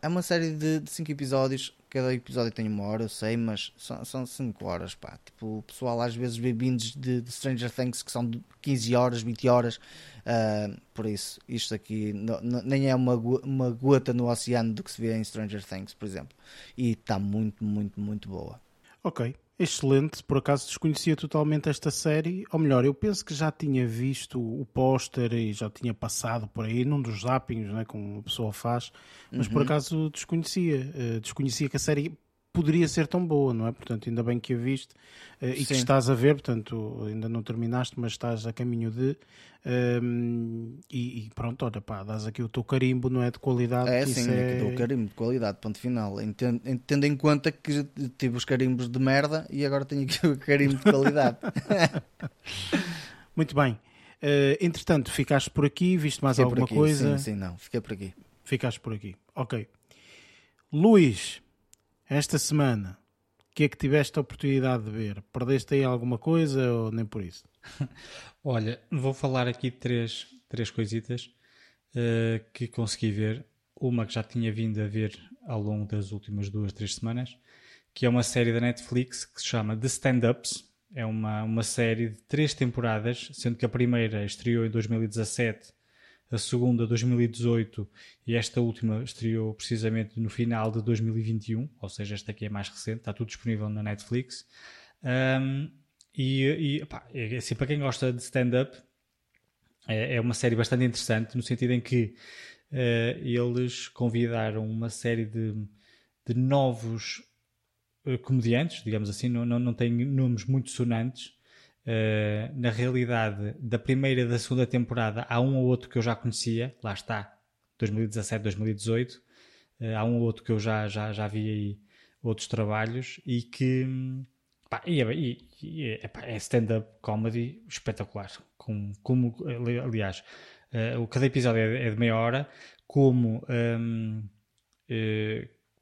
É uma série de 5 episódios cada episódio tem uma hora, eu sei, mas são 5 horas, pá. Tipo, o pessoal às vezes vê bindes de, de, Stranger Things que são de 15 horas, 20 horas. Uh, por isso, isto aqui não, não, nem é uma, uma gota no oceano do que se vê em Stranger Things, por exemplo. E está muito, muito, muito boa. Ok. Excelente, por acaso desconhecia totalmente esta série, ou melhor, eu penso que já tinha visto o póster e já tinha passado por aí num dos zappings, né, como a pessoa faz, mas uhum. por acaso desconhecia, uh, desconhecia que a série poderia ser tão boa, não é? Portanto, ainda bem que a viste uh, e que estás a ver, portanto, ainda não terminaste, mas estás a caminho de. Um, ehm, e, e, pronto, olha pá, dás aqui o teu carimbo, não é? De qualidade. É sim, é... dou o carimbo de qualidade, ponto final. Entendo, tendo em conta que tive os carimbos de merda e agora tenho aqui [laughs] o carimbo de qualidade. [laughs] Muito bem. Uh, entretanto, ficaste por aqui, viste mais fiquei alguma coisa? Sim, sim, não, fiquei por aqui. Ficaste por aqui, ok. Luís, esta semana, o que é que tiveste a oportunidade de ver? Perdeste aí alguma coisa ou nem por isso? [laughs] Olha, vou falar aqui de três, três coisitas uh, que consegui ver. Uma que já tinha vindo a ver ao longo das últimas duas, três semanas, que é uma série da Netflix que se chama The Stand-Ups. É uma, uma série de três temporadas, sendo que a primeira estreou em 2017 a segunda 2018 e esta última estreou precisamente no final de 2021, ou seja, esta aqui é mais recente, está tudo disponível na Netflix. Um, e, e pá, é assim, para quem gosta de stand-up, é, é, uma série bastante interessante, no sentido em que uh, eles convidaram uma série de, de novos uh, comediantes, digamos assim, não, não, não têm nomes muito sonantes, Uh, na realidade, da primeira e da segunda temporada, há um ou outro que eu já conhecia, lá está, 2017, 2018. Uh, há um ou outro que eu já, já, já vi aí outros trabalhos e que pá, e, e, e, é stand-up comedy espetacular. Com, como, aliás, uh, cada episódio é, é, de meia hora, como um,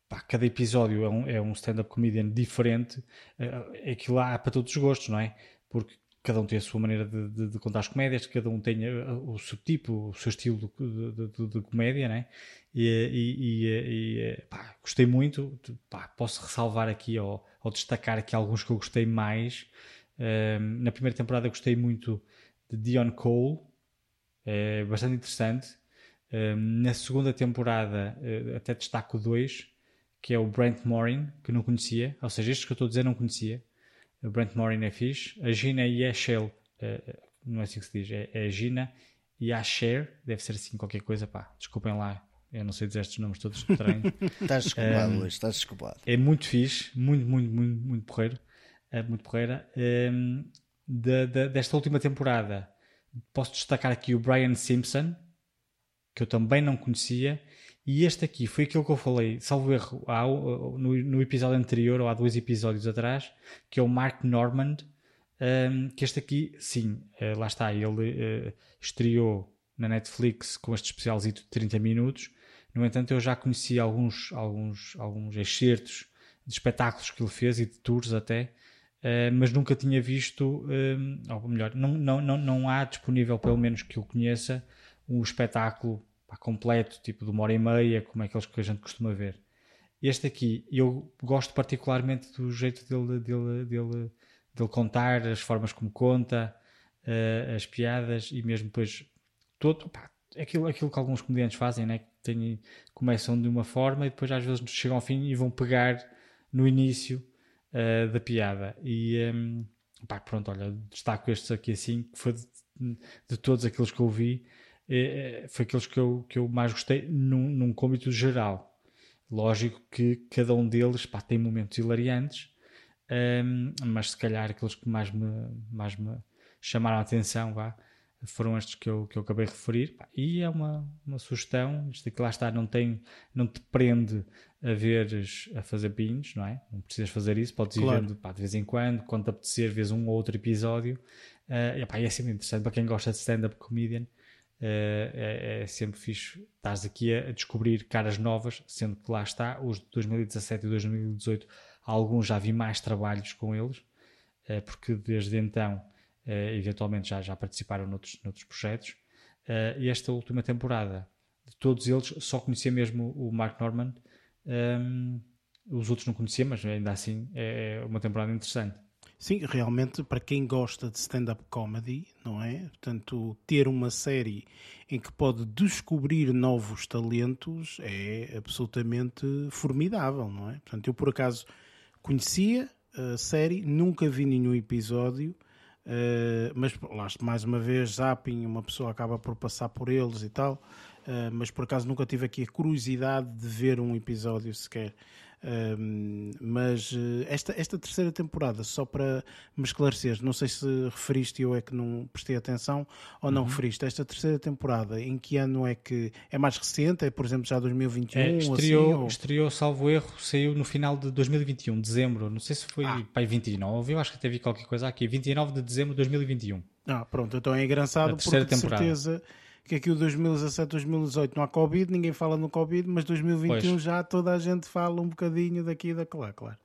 pá, cada episódio é um, é um stand-up comedian diferente, uh, aquilo lá há para todos os gostos, não é? Porque cada um tem a sua maneira de, de, de contar as comédias, cada um tem o seu tipo, o seu estilo de, de, de comédia, né? E, e, e, e pá, gostei muito. Pá, posso ressalvar aqui ou, ou, destacar aqui alguns que eu gostei mais. Um, na primeira temporada gostei muito de Dion Cole, é bastante interessante. Um, na segunda temporada até destaco dois, que é o Brent Morin, que não conhecia, ou seja, estes que eu estou a dizer não conhecia o Brent Morin é fixe, a Gina Yeschel, é, não é assim que se diz, é, é a Gina e a Cher, deve ser assim qualquer coisa, pá, desculpem lá, eu não sei dizer estes nomes todos estranhos. [laughs] estás desculpado, Luís, estás desculpado. É muito fixe, muito, muito, muito, muito porreiro, é muito porreira. Um, de, de, desta última temporada, posso destacar aqui o Brian Simpson, que eu também não conhecia, e este aqui foi aquilo que eu falei, salvo erro, há, no, no, episódio anterior, ou há dois episódios atrás, que é o Mark Normand, um, que este aqui, sim, uh, lá está, ele uh, estreou na Netflix com este especialzito de 30 minutos. No entanto, eu já conheci alguns, alguns, alguns excertos de espetáculos que ele fez e de tours até, uh, mas nunca tinha visto, ou melhor, não, não, não, não há disponível, pelo menos que eu conheça, um espetáculo pá, completo, tipo de uma hora e meia, como é aqueles que a gente costuma ver. Este aqui, eu gosto particularmente do jeito dele, dele, dele, dele contar, as formas como conta, uh, as piadas e mesmo depois todo, pá, aquilo, aquilo que alguns comediantes fazem, né? Tem, começam de uma forma e depois às vezes chegam ao fim e vão pegar no início uh, da piada. E um, pá, pronto, olha, destaco estes aqui assim, que foi de, de todos aqueles que eu vi, é, foi aqueles que eu, que eu mais gostei num, num cômbito geral. Lógico que cada um deles pá, tem momentos hilariantes, um, mas se calhar aqueles que mais me, mais me chamaram a atenção vá, foram estes que eu, que eu acabei de referir. Pá, e é uma, uma sugestão, isto aqui lá está, não, tem, não te prende a veres a fazer pins, não é? Não precisas fazer isso, podes ir claro. vendo pá, de vez em quando, quando te apetecer, vês um ou outro episódio. Uh, e, pá, é sempre interessante para quem gosta de stand-up comedian é, é, é, sempre fixe. Estás aqui a, descobrir caras novas, sendo que lá está, os de 2017 e 2018, alguns já vi mais trabalhos com eles, é, porque desde então, é, eventualmente, já, já participaram noutros, noutros projetos. É, e esta última temporada, de todos eles, só conhecia mesmo o Mark Norman. Um, os outros não conhecia, mas ainda assim é uma temporada interessante. Sim, realmente, para quem gosta de stand-up comedy, não é? Portanto, ter uma série em que pode descobrir novos talentos é absolutamente formidável, não é? Portanto, eu por acaso conhecia a série, nunca vi nenhum episódio, uh, mas lá, mais uma vez, zapping, uma pessoa acaba por passar por eles e tal, uh, mas por acaso nunca tive aqui a curiosidade de ver um episódio sequer. Um, mas eh, esta, esta terceira temporada, só para me esclarecer, não sei se referiste eu é que não prestei atenção ou não uhum. referiste, esta terceira temporada, em que ano é que é mais recente? É por exemplo já 2021? É, estreou, assim, ou... estreou, salvo erro, saiu no final de 2021, dezembro, não sei se foi ah. para 29, eu acho que até vi qualquer coisa aqui, 29 de dezembro de 2021. Ah, pronto, então é engraçado porque de certeza que aqui o 2017, 2018 não há Covid, ninguém fala no Covid, mas 2021 pois. já toda a gente fala um bocadinho daqui e daquela, claro.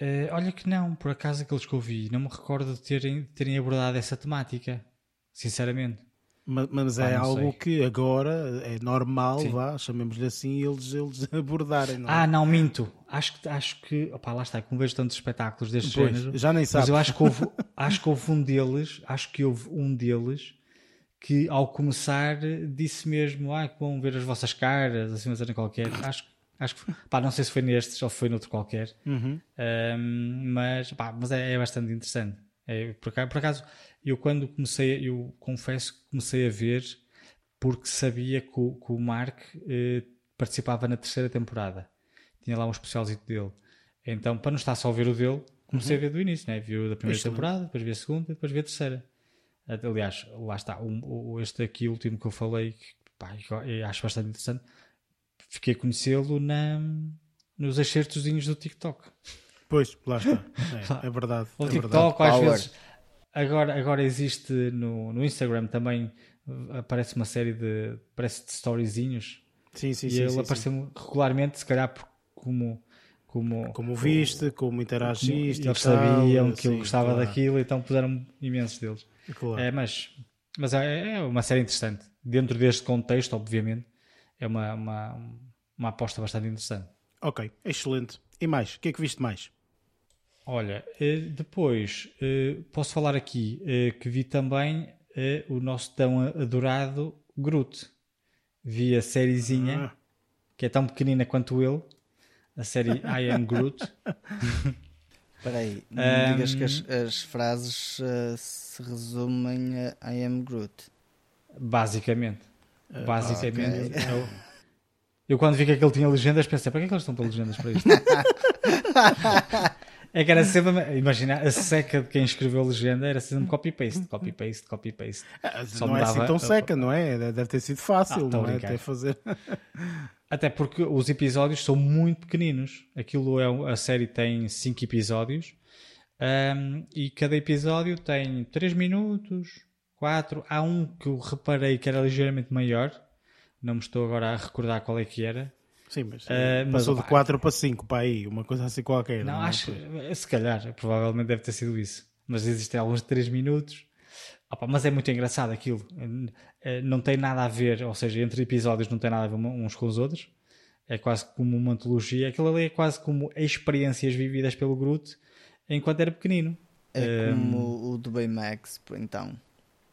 Uh, olha que não, por acaso aqueles que eu vi, não me recordo de terem, terem abordado essa temática, sinceramente. Mas, mas é algo sei. que agora é normal, Sim. vá, chamemos-lhe assim, eles, eles [laughs] abordarem. Não é? Ah, não, minto. Acho que, acho que opá, lá está, como vejo tantos espetáculos deste pois, género, já nem sabe. Mas eu acho que houve, [laughs] acho que houve um deles, acho que houve um deles que ao começar disse mesmo, ah, que bom ver as vossas caras, assim, uma qualquer. Acho, acho que, pá, não sei se foi nestes ou foi noutro qualquer, uhum. um, mas, pá, mas é, é bastante interessante. É, por, acaso, por, acaso, eu quando comecei, eu confesso que comecei a ver porque sabia que o, que o Mark eh, participava na terceira temporada. Tinha lá um especialzito dele. Então, para não estar só a ver o dele, comecei uhum. a ver do início, né? Viu da primeira temporada, depois vi a segunda, depois vi a terceira. Aliás, lá está, um, este aqui, último que eu falei, que pá, eu acho bastante interessante, fiquei a conhecê-lo na, nos acertozinhos do TikTok. Pois, lá está. [laughs] É, é verdade. O é TikTok, verdade. às Power. vezes. Agora, agora existe no, no Instagram também aparece uma série de parece de storyzinhos sim, sim, e sim, ele sim, apareceu sim. regularmente se calhar como como, como viste, como interagiste como eles sabiam que eu gostava claro. daquilo então puseram imensos deles Claro. É, mas mas é, é uma série interessante. Dentro deste contexto, obviamente, é uma, uma, uma aposta bastante interessante. Ok, excelente. E mais? O que é que viste mais? Olha, eh, depois eh, posso falar aqui eh, que vi também o nosso tão adorado Groot. Vi a sériezinha, ah. que é tão pequenina quanto ele, a série [laughs] I Am Groot. [laughs] Espera aí, não um, digas que as, as frases uh, se resumem a I am Groot. Basicamente. Basicamente. ok. eu, eu quando vi que aquele tinha legendas pensei, para que é que eles estão para legendas para isto? [laughs] é que era sempre, imagina, a seca de quem escreveu a legenda era sempre copy-paste, copy-paste, copy-paste. Ah, Só não é assim tão seca, não é? Deve ter sido fácil, Ah, não é? Até fazer. Até porque os episódios são muito pequeninos. Aquilo é um- a série tem 5 episódios ahm, e cada episódio tem 3 minutos, 4. Há um que eu reparei que era ligeiramente maior. Não me estou agora a recordar qual é que era. Sim, mas, Ah, mas, passou opá, de 4 para 5 para aí, uma coisa assim qualquer. Não, é? acho, se calhar, provavelmente deve ter sido isso. Mas existem alguns de 3 minutos. Opa, mas é muito engraçado aquilo. Eh, Não tem nada a ver, ou seja, entre episódios não tem nada a ver uns com os outros. É quase como uma antologia. Aquilo ali é quase como experiências vividas pelo Groot enquanto era pequenino. É Hum. como o do Baymax, então.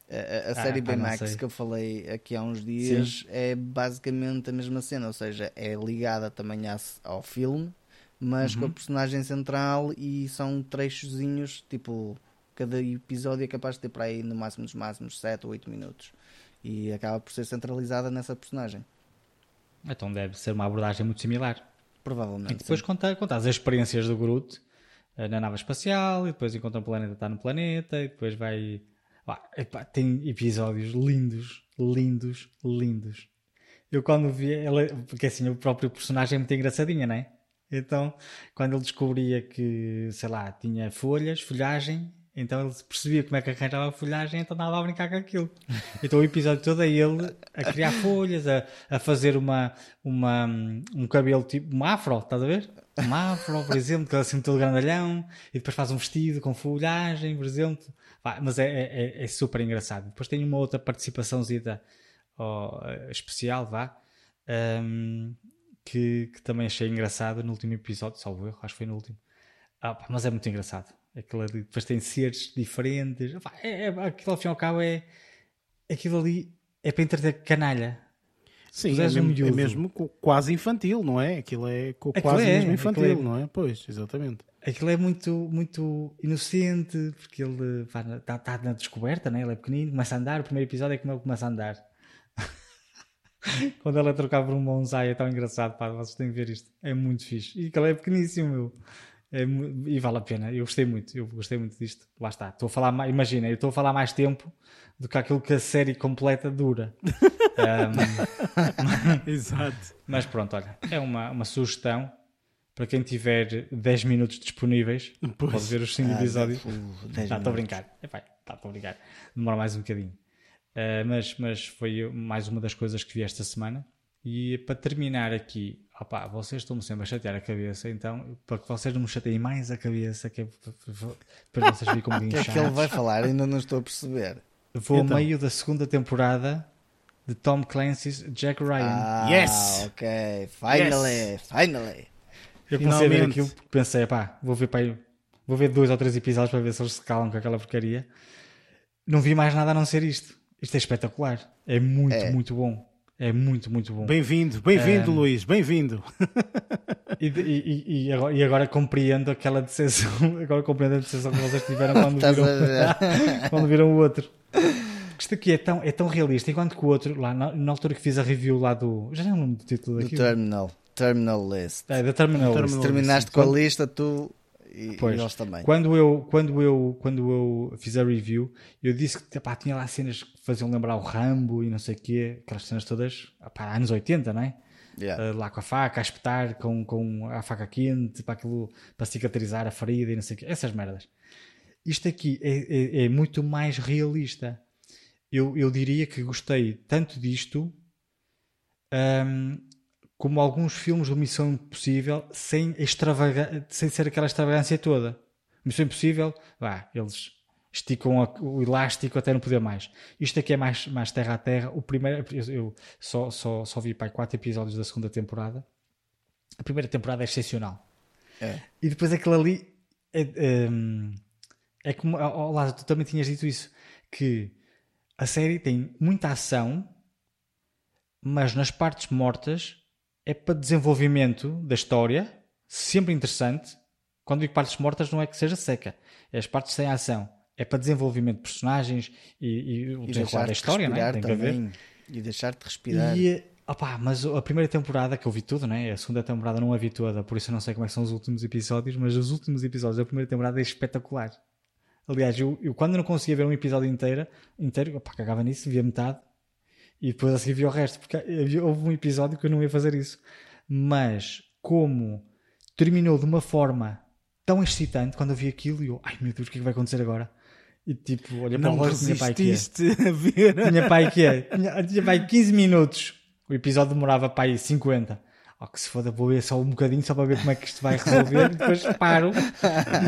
A, a- Ah, série não Baymax que eu falei aqui há uns dias é basicamente a mesma cena, ou seja, é ligada também ao filme, mas Uhum. com a personagem central e são trechozinhos, tipo, cada episódio é capaz de ter para aí no máximo dos máximos 7 ou 8 minutos. E acaba por ser centralizada nessa personagem. Então deve ser uma abordagem muito similar. Provavelmente. E depois sim. conta, conta as experiências do Groot eh, na nave espacial, e depois encontra um planeta, está no planeta, e depois vai. Ah, epá, tem episódios lindos, lindos, lindos. Eu quando vi, ela, porque assim, o próprio personagem é muito engraçadinha, não é? Então, quando ele descobria que, sei lá, tinha folhas, folhagem, então ele percebia como é que arranjava a folhagem, então andava a brincar com aquilo. Então o episódio todo é ele a criar [laughs] folhas, a, a fazer uma, uma, um cabelo tipo, um afro, estás a ver? Um afro, por exemplo, que é assim todo grandalhão, e depois faz um vestido com folhagem, por exemplo. Mas é, é, é super engraçado. Depois tem uma outra participaçãozita ó, especial, vá, hum, que, que também achei engraçado no último episódio, salvo erro, acho que foi no último. Ah, mas é muito engraçado. Aquilo ali, depois tem seres diferentes. É, é, aquilo ao fim e ao cabo é. Aquilo ali é para entreter canalha. Sim, é puseres um mesmo, é mesmo quase infantil, não é? Aquilo é co- Aquilo quase é, mesmo aquilo infantil, é. não é? Pois, exatamente. Aquilo é muito, muito inocente, porque ele está tá na descoberta, né? ele é pequenino, começa a andar. O primeiro episódio é como ele começa a andar. [laughs] Quando ela trocava por um bonsai, é tão engraçado, pá, vocês têm que ver isto. É muito fixe. E aquele é pequeníssimo, meu. É e vale a pena. Eu gostei muito, eu gostei muito disto. Lá está. Estou a falar, imagina, eu estou a falar mais tempo do que aquilo que a série completa dura. [laughs] Ahm, [laughs] Exato. mas pronto, olha, é uma, uma sugestão para quem tiver 10 minutos disponíveis. Pois. Pode ver os 5 Ah, episódios. 10 Não, estou a brincar. Epá, tá, estou a brincar. Demora mais um bocadinho. Uh, mas, mas foi mais uma das coisas que vi esta semana. E para terminar aqui, opá, vocês estão-me sempre a chatear a cabeça, então, para que vocês não me chateiem mais a cabeça, que é, para vocês ficam um [laughs] O que é que ele vai falar? Ainda não estou a perceber. vou Então. ao meio da segunda temporada de Tom Clancy's Jack Ryan. Ah, Yes! ok. Finally, finally. Eu comecei a ver aquilo porque pensei, pá, vou ver, para aí- vou ver dois ou três episódios para ver se eles se calam com aquela porcaria. Não vi mais nada a não ser isto. Isto é espetacular. É muito, É. muito bom. É muito, muito bom. Bem-vindo, bem-vindo, Um, Luís, bem-vindo. E, e- e- agora, e agora compreendo aquela decepção, [laughs] agora compreendo a decepção que vocês tiveram quando viram, [laughs] quando viram o outro. Isto aqui é tão, é tão realista, enquanto que o outro, lá na, na altura que fiz a review lá do. Já não lembro do título Do daquilo. Terminal. Terminal List. É, da Terminal. Terminal. List. Se terminaste com a Quando- lista, tu e, e Pois. eles também. Quando eu, quando, eu, quando eu fiz a review, eu disse que epá, tinha lá cenas que faziam lembrar o Rambo e não sei o quê, aquelas cenas todas, epá, anos 80, não é? Yeah. Uh, lá com a faca, a espetar com, com a faca quente para, aquilo, para cicatrizar a ferida e não sei o quê, essas merdas. Isto aqui é, é- é muito mais realista. Eu, eu diria que gostei tanto disto ahm, como alguns filmes do Missão Impossível sem, extravaga sem ser aquela extravagância toda. Missão Impossível, vá, eles esticam a- o elástico até não poder mais. Isto aqui é mais, mais terra a terra. O primeiro, eu- eu só, só, só vi para quatro episódios da segunda temporada. A primeira temporada é excepcional. É. E depois aquilo ali é, hum, é como, Lázaro, tu também tinhas dito isso, que a série tem muita ação, mas nas partes mortas é para desenvolvimento da história, sempre interessante. Quando digo partes mortas, não é que seja seca, é as partes sem ação. É para desenvolvimento de personagens e, e o desenrolar da história, não é? respirar Tem que haver. E deixar-te respirar. E, opá, mas a primeira temporada, que eu vi tudo, né? A segunda temporada não a vi toda, por isso eu não sei como é são os últimos episódios, mas os últimos episódios da primeira temporada é espetacular. Aliás, eu, eu quando não conseguia ver um episódio inteiro, inteiro opá, cagava nisso, via metade e depois a seguir via o resto, porque houve um episódio que eu não ia fazer isso. Mas como terminou de uma forma tão excitante quando eu vi aquilo e eu, ai meu Deus, o que é que vai acontecer agora? E tipo, olha para o e tinha pai que é. a ver. Tinha pai que é. Tinha, tinha pai 15 minutos. O episódio demorava para aí 50. Oh, que se foda, vou ver só um bocadinho só para ver como é que isto vai resolver. E depois paro.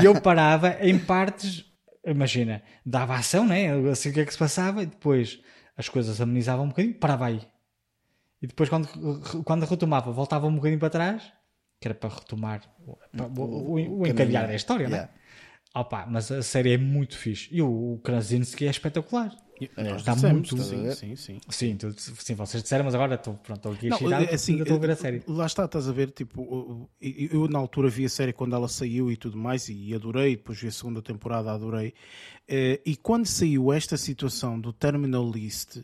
E eu parava em partes. Imagina, dava ação, né? Assim o que é que se passava. E depois as coisas amenizavam um bocadinho, parava aí. E depois, quando, quando retomava, voltava um bocadinho para trás, que era para retomar o, o, o, o encadear da história? Yeah. Opa, mas a série é muito fixe. E o, o Krasinski é espetacular. Nós Está dissemos, muito- sim, sim, sim. Sim, tu, sim, vocês disseram, mas agora estou, pronto, estou aqui Não, excitado, é assim, ainda estou a ver a série. Lá está, estás a ver, tipo, eu, eu na altura vi a série quando ela saiu e tudo mais, e adorei, depois vi a segunda temporada, adorei. Eh, E quando saiu esta situação do Terminal List,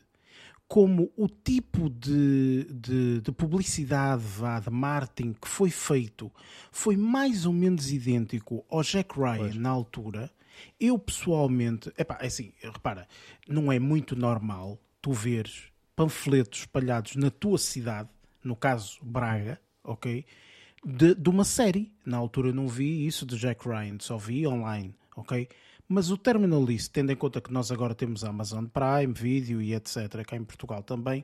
como o tipo de, de, de publicidade, vá, de marketing que foi feito foi mais ou menos idêntico ao Jack Ryan na altura, eu pessoalmente, epá, é assim, repara, não é muito normal tu veres panfletos espalhados na tua cidade, no caso Braga, ok? De, de uma série. Na altura não vi isso de Jack Ryan, só vi online, ok? Mas o Terminal List, tendo em conta que nós agora temos a Amazon Prime, Video e etc., cá em Portugal também,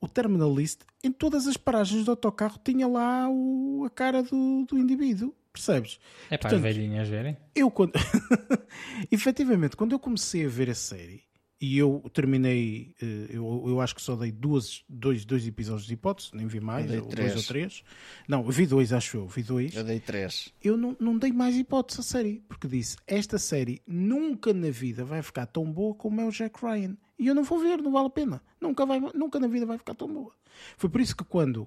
o Terminal List, em todas as paragens do autocarro, tinha lá o- a cara do, do indivíduo, percebes? É para as velhinhas verem. eu quando [laughs] efetivamente quando eu comecei a ver a série e eu terminei eh, eu, eu acho que só dei duas, dois, dois episódios de hipótese nem vi mais, Eu dei ou dois três. ou três não, eu vi dois acho eu, vi dois Eu dei três. eu não, não dei mais hipótese à série porque disse, esta série nunca na vida vai ficar tão boa como é o Jack Ryan e eu não vou ver, não vale a pena nunca, vai, nunca na vida vai ficar tão boa foi por isso que quando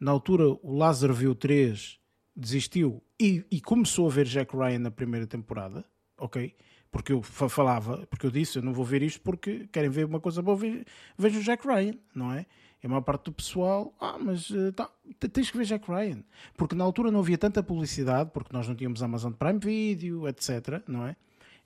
na altura o Lázaro viu 3 desistiu e, e começou a ver Jack Ryan na primeira temporada ok? Porque eu fa- falava, porque eu disse, eu não vou ver isto porque querem ver uma coisa boa, ve- vejo Jack Ryan, não é? E a maior parte do pessoal, ah, mas eh, tá, tens que ver Jack Ryan. Porque na altura não havia tanta publicidade, porque nós não tínhamos Amazon Prime Video, etc, não é?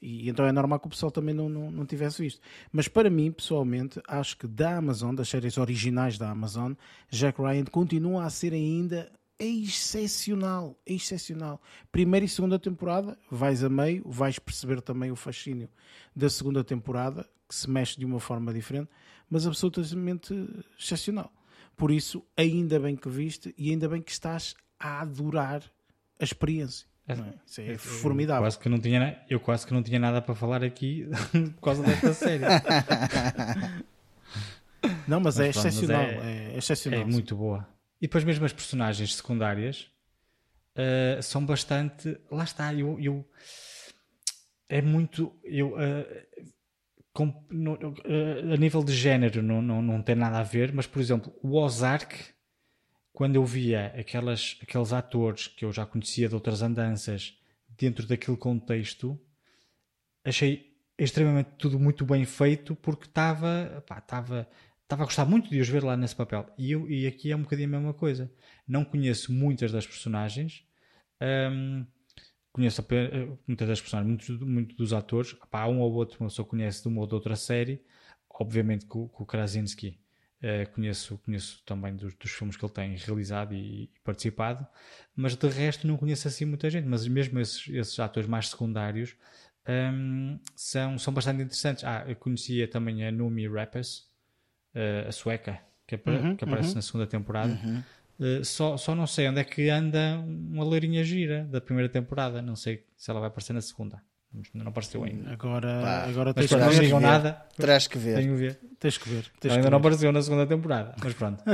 E então é normal que o pessoal também não, não, não tivesse visto. Mas para mim, pessoalmente, acho que da Amazon, das séries originais da Amazon, Jack Ryan continua a ser ainda excepcional. Excepcional. Primeira e segunda temporada, vais a meio, vais perceber também o fascínio da segunda temporada, que se mexe de uma forma diferente, mas absolutamente excepcional. Por isso, ainda bem que viste e ainda bem que estás a adorar a experiência. não é? Isso é formidável. Quase que não tinha, eu quase que não tinha nada para falar aqui [laughs] por causa desta série. Não, mas, Mas é pronto, mas excepcional. é- É, excepcional. É muito boa. E depois mesmo as personagens secundárias eh, são bastante. Lá está, eu. eu- é muito. Eu, eh, com- no- eh, a nível de género não, não, não tem nada a ver, mas por exemplo, o Ozark, quando eu via aquelas, aqueles atores que eu já conhecia de outras andanças dentro daquele contexto, achei extremamente tudo muito bem feito porque estava estava estava a gostar muito de os ver lá nesse papel. E, eu, e aqui é um bocadinho a mesma coisa. Não conheço muitas das personagens hum, conheço apenas, muitas das personagens muitos muito dos atores. Pá, um ou outro uma pessoa conhece de uma ou de outra série. Obviamente que o, que o Krasinski eh, conheço, conheço também dos, dos filmes que ele tem realizado e, e participado, mas de resto não conheço assim muita gente. Mas mesmo esses, esses atores mais secundários hum, são, são bastante interessantes. Ah, eu conhecia também a Numi Rapace, eh, a sueca, que, apa- Uhum, que aparece na segunda temporada. Eh, só, só não sei onde é que anda uma loirinha gira da primeira temporada. Não sei se ela vai aparecer na segunda. Ainda não apareceu ainda. Agora, Pá, agora tens, que não ver, digam ver. nada. Terás que ver. Tenho que ver. tens que ver. Tens Ela que ainda não ver. apareceu na segunda temporada, mas pronto. [laughs]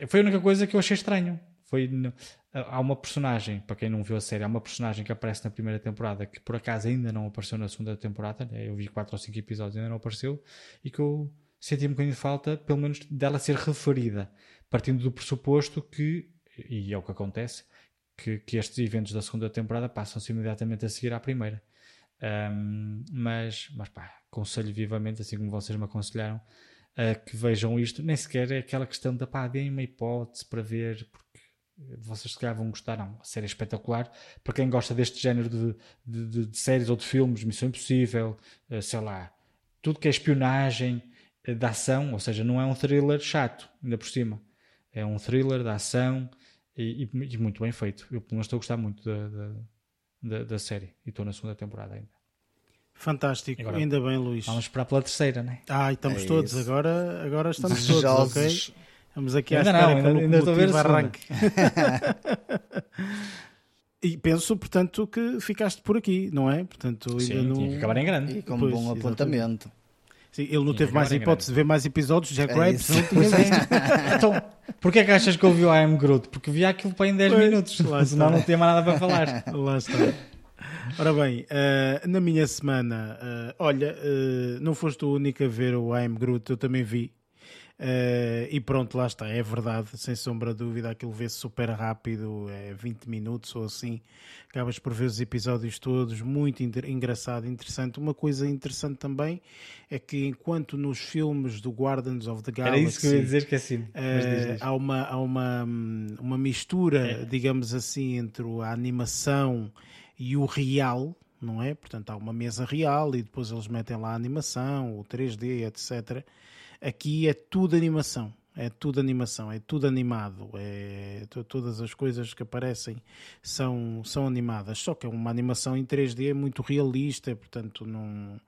Um, foi a única coisa que eu achei estranho. Foi no- há uma personagem, para quem não viu a série, há uma personagem que aparece na primeira temporada que por acaso ainda não apareceu na segunda temporada. né? Eu vi 4 ou 5 episódios e ainda não apareceu. E que eu senti um bocadinho de falta, pelo menos, dela ser referida, partindo do pressuposto que, e é o que acontece, que, que estes eventos da segunda temporada passam-se imediatamente a seguir à primeira. Um, mas, mas pá, aconselho vivamente, assim como vocês me aconselharam, que vejam isto. Nem sequer é aquela questão da pá, deem uma hipótese para ver, porque vocês se calhar vão gostar. Não, a série é espetacular. Para quem gosta deste género de, de, de, de séries ou de filmes, Missão Impossível, uh, sei lá, tudo que é espionagem, de ação, ou seja, não é um thriller chato, ainda por cima. É um thriller de ação e, e, e muito bem feito. Eu, pelo menos, estou a gostar muito da, da, da, da série e estou na segunda temporada ainda. Fantástico, agora, ainda bem, Luís. Vamos esperar pela terceira, né? Ah, estamos é todos, agora, agora estamos [laughs] todos, ok? Vamos aqui à ainda espera não, ainda, ainda estou a ver arranque. [laughs] e penso, portanto, que ficaste por aqui, não é? Portanto, ainda Sim, não... tinha que acabar em grande. E com um bom Pois, apontamento. Sim, ele não teve mais em hipótese de ver mais episódios, Jack É Rapes isso. não tinha é. visto. então, porquê é que achas que ouviu I Am Groot? Porque via aquilo para em 10 Pois, minutos, lá [laughs] senão está. não tinha mais nada para falar. [laughs] Lá está. Ora bem, eh, na minha semana, eh, olha, eh, não foste o único a ver o I Am Groot, eu também vi. Eh, e pronto, lá está, é verdade, sem sombra de dúvida, aquilo vê-se super rápido, é 20 minutos ou assim, acabas por ver os episódios todos, muito engraçado, interessante. Uma coisa interessante também é que enquanto nos filmes do Guardians of the Galaxy Era isso que eu ia dizer. Mas diz, eh, diz. há uma, há uma, uma mistura, É. digamos assim, entre a animação e o real, não é? Portanto, há uma mesa real e depois eles metem lá a animação, o 3D, etc. Aqui é tudo animação. É tudo animação, é tudo animado. É, to- todas as coisas que aparecem são, são animadas. Só que é uma animação em 3D muito realista, portanto, não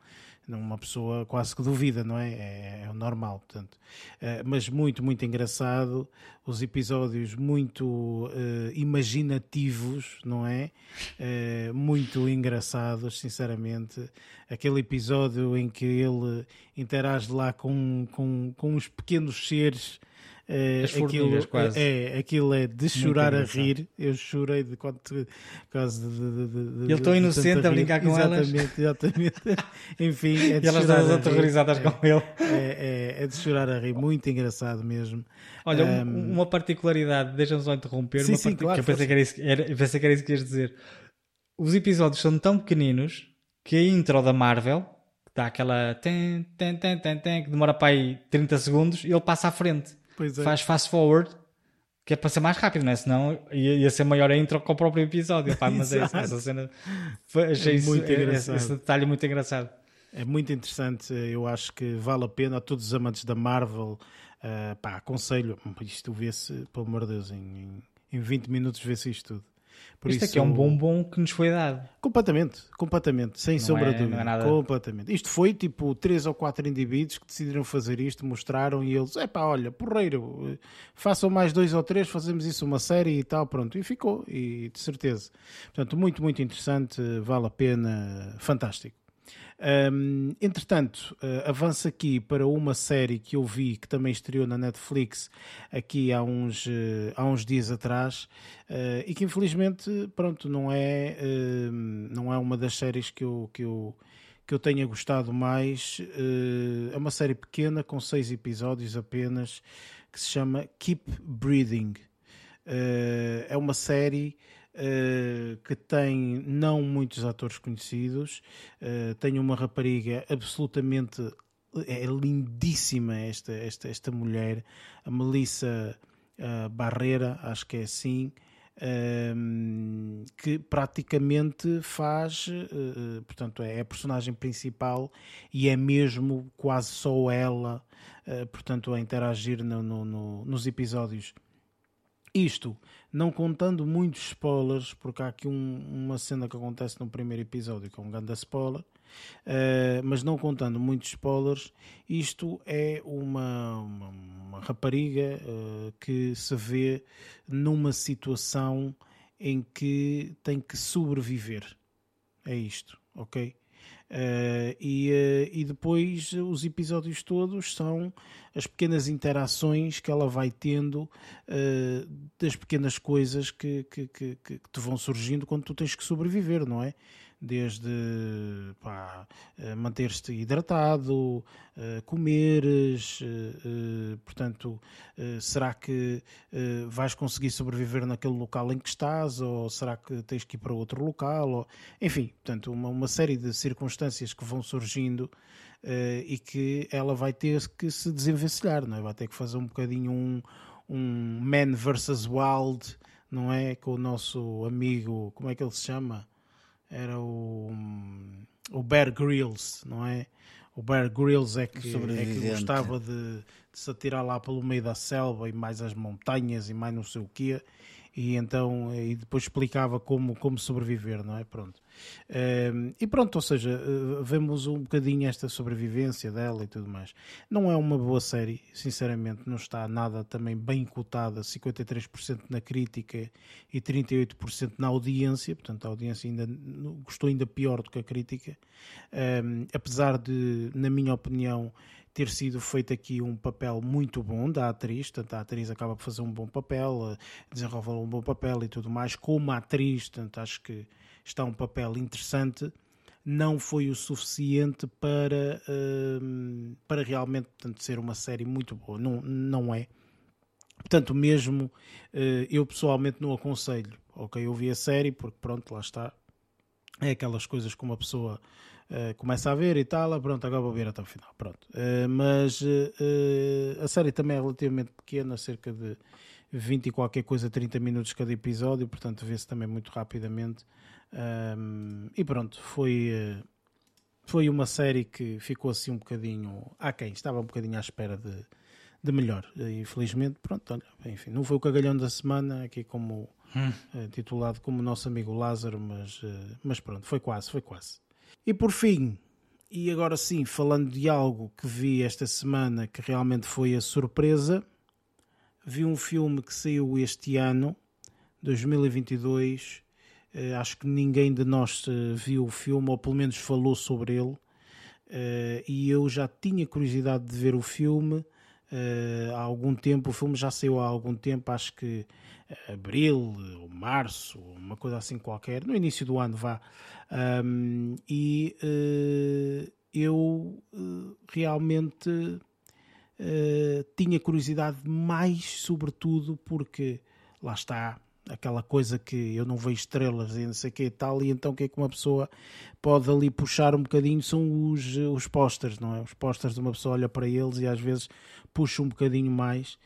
uma pessoa quase que duvida, não é? É, é normal, portanto. Eh, mas muito, muito engraçado. Os episódios muito eh, imaginativos, não é? Eh, muito engraçados, sinceramente. Aquele episódio em que ele interage lá com, com, com uns pequenos seres. As formigas, quase. É, aquilo é de chorar a rir. Eu chorei de quanto quase de, de, de, de inocente a brincar com elas. Exatamente, exatamente. [laughs] Enfim, é de E elas chorar todas a rir. aterrorizadas com ele. É, é, é de chorar a rir, muito engraçado mesmo. Olha, um- Um, uma particularidade, deixa-me só interromper, Sim, uma sim, claro, que eu pensei que, era isso, era, pensei que era isso que ias dizer. Os episódios são tão pequeninos que a intro da Marvel, que dá aquela ten, ten, ten, ten, ten, que demora para aí 30 segundos, e ele passa à frente. É. Faz fast forward, que é para ser mais rápido, não é? Senão ia, ia ser maior a intro que o próprio episódio. Pá, mas é isso, essa cena. Foi, achei É isso, muito esse, engraçado. esse detalhe muito engraçado. É muito interessante, eu acho que vale a pena a todos os amantes da Marvel. eh, pá, aconselho, isto vê-se, pelo amor de Deus, em, em 20 minutos vê-se isto tudo. Por Isto isso, aqui é um bombom que nos foi dado. Completamente, completamente, sem sombra é- de dúvida. não é Completamente. Isto foi tipo três ou quatro indivíduos que decidiram fazer isto, mostraram e eles, é pá, olha, porreiro, façam mais dois ou três, fazemos isso uma série e tal, pronto. E ficou, e de certeza. Portanto, muito, muito interessante, vale a pena, fantástico. Hum, entretanto, eh, avanço aqui para uma série que eu vi que também estreou na Netflix aqui há uns, eh, há uns dias atrás eh, e que infelizmente pronto, não, é, não é uma das séries que eu, que eu, que eu tenha gostado mais. É uma série pequena com seis episódios apenas que se chama Keep Breathing. É uma série eh, que tem não muitos atores conhecidos, eh, tem uma rapariga absolutamente é lindíssima esta, esta, esta mulher, a Melissa eh, Barreira, acho que é assim, ehm, que praticamente faz, portanto, é a personagem principal e é mesmo quase só ela, portanto, a interagir no- no- no- nos episódios. Isto, não contando muitos spoilers, porque há aqui um- uma cena que acontece no primeiro episódio que é um grande spoiler, eh, mas não contando muitos spoilers, isto é uma, uma, uma rapariga eh, que se vê numa situação em que tem que sobreviver. É isto, ok? Eh, e, eh, e depois os episódios todos são as pequenas interações que ela vai tendo eh, das pequenas coisas que, que, que, que te vão surgindo quando tu tens que sobreviver, não é? Desde manter-te hidratado, comeres, portanto, será que vais conseguir sobreviver naquele local em que estás ou será que tens que ir para outro local? Ou, enfim, portanto, uma, uma série de circunstâncias que vão surgindo e que ela vai ter que se desenvencilhar, não é? vai ter que fazer um bocadinho um, um Man versus Wild, não é? Com o nosso amigo, como é que ele se chama? Era o, o Bear Grylls, não é? O Bear Grylls é que, é que gostava de, de, se atirar lá pelo meio da selva e mais as montanhas e mais não sei o quê e então e depois explicava como, como sobreviver, não é? Pronto. Um, e pronto, ou seja, eh, vemos um bocadinho esta sobrevivência dela e tudo mais. Não é uma boa série, sinceramente, não está nada também bem cotada, 53% na crítica e 38% na audiência, portanto a audiência ainda gostou ainda pior do que a crítica, um, apesar de, na minha opinião, ter sido feito aqui um papel muito bom da atriz, portanto a atriz acaba por fazer um bom papel, eh, desenvolver um bom papel e tudo mais, como atriz, portanto acho que está um papel interessante, não foi o suficiente para, uh, para realmente portanto, ser uma série muito boa, não, não é. Portanto, mesmo uh, eu pessoalmente não aconselho, ok, eu vi a série porque pronto, lá está, é aquelas coisas que uma pessoa Uh, começa a ver e tal, ah, pronto, agora vou ver até o final. Pronto. Uh, mas uh, a série também é relativamente pequena, cerca de 20 e qualquer coisa, 30 minutos cada episódio, portanto vê-se também muito rapidamente. Um, e pronto, foi, foi uma série que ficou assim um bocadinho aquém, estava um bocadinho à espera de, de melhor. Infelizmente, pronto, olha, enfim, não foi o cagalhão da semana, aqui como hum. titulado como nosso amigo Lázaro, mas, mas pronto, foi quase, foi quase. E por fim, e agora sim, falando de algo que vi esta semana que realmente foi a surpresa, vi um filme que saiu este ano, 2022. Uh, acho que ninguém de nós uh, viu o filme, ou pelo menos falou sobre ele. Uh, e eu já tinha curiosidade de ver o filme há algum tempo. O filme já saiu há algum tempo, acho que abril ou março, uma coisa assim qualquer, no início do ano vá. Um, e uh, eu uh, realmente tinha curiosidade mais, sobretudo porque lá está aquela coisa que eu não vejo estrelas e não sei o que e tal, e então o que é que uma pessoa pode ali puxar um bocadinho são os, os posters, não é? Os posters de uma pessoa olha para eles e às vezes puxa um bocadinho mais.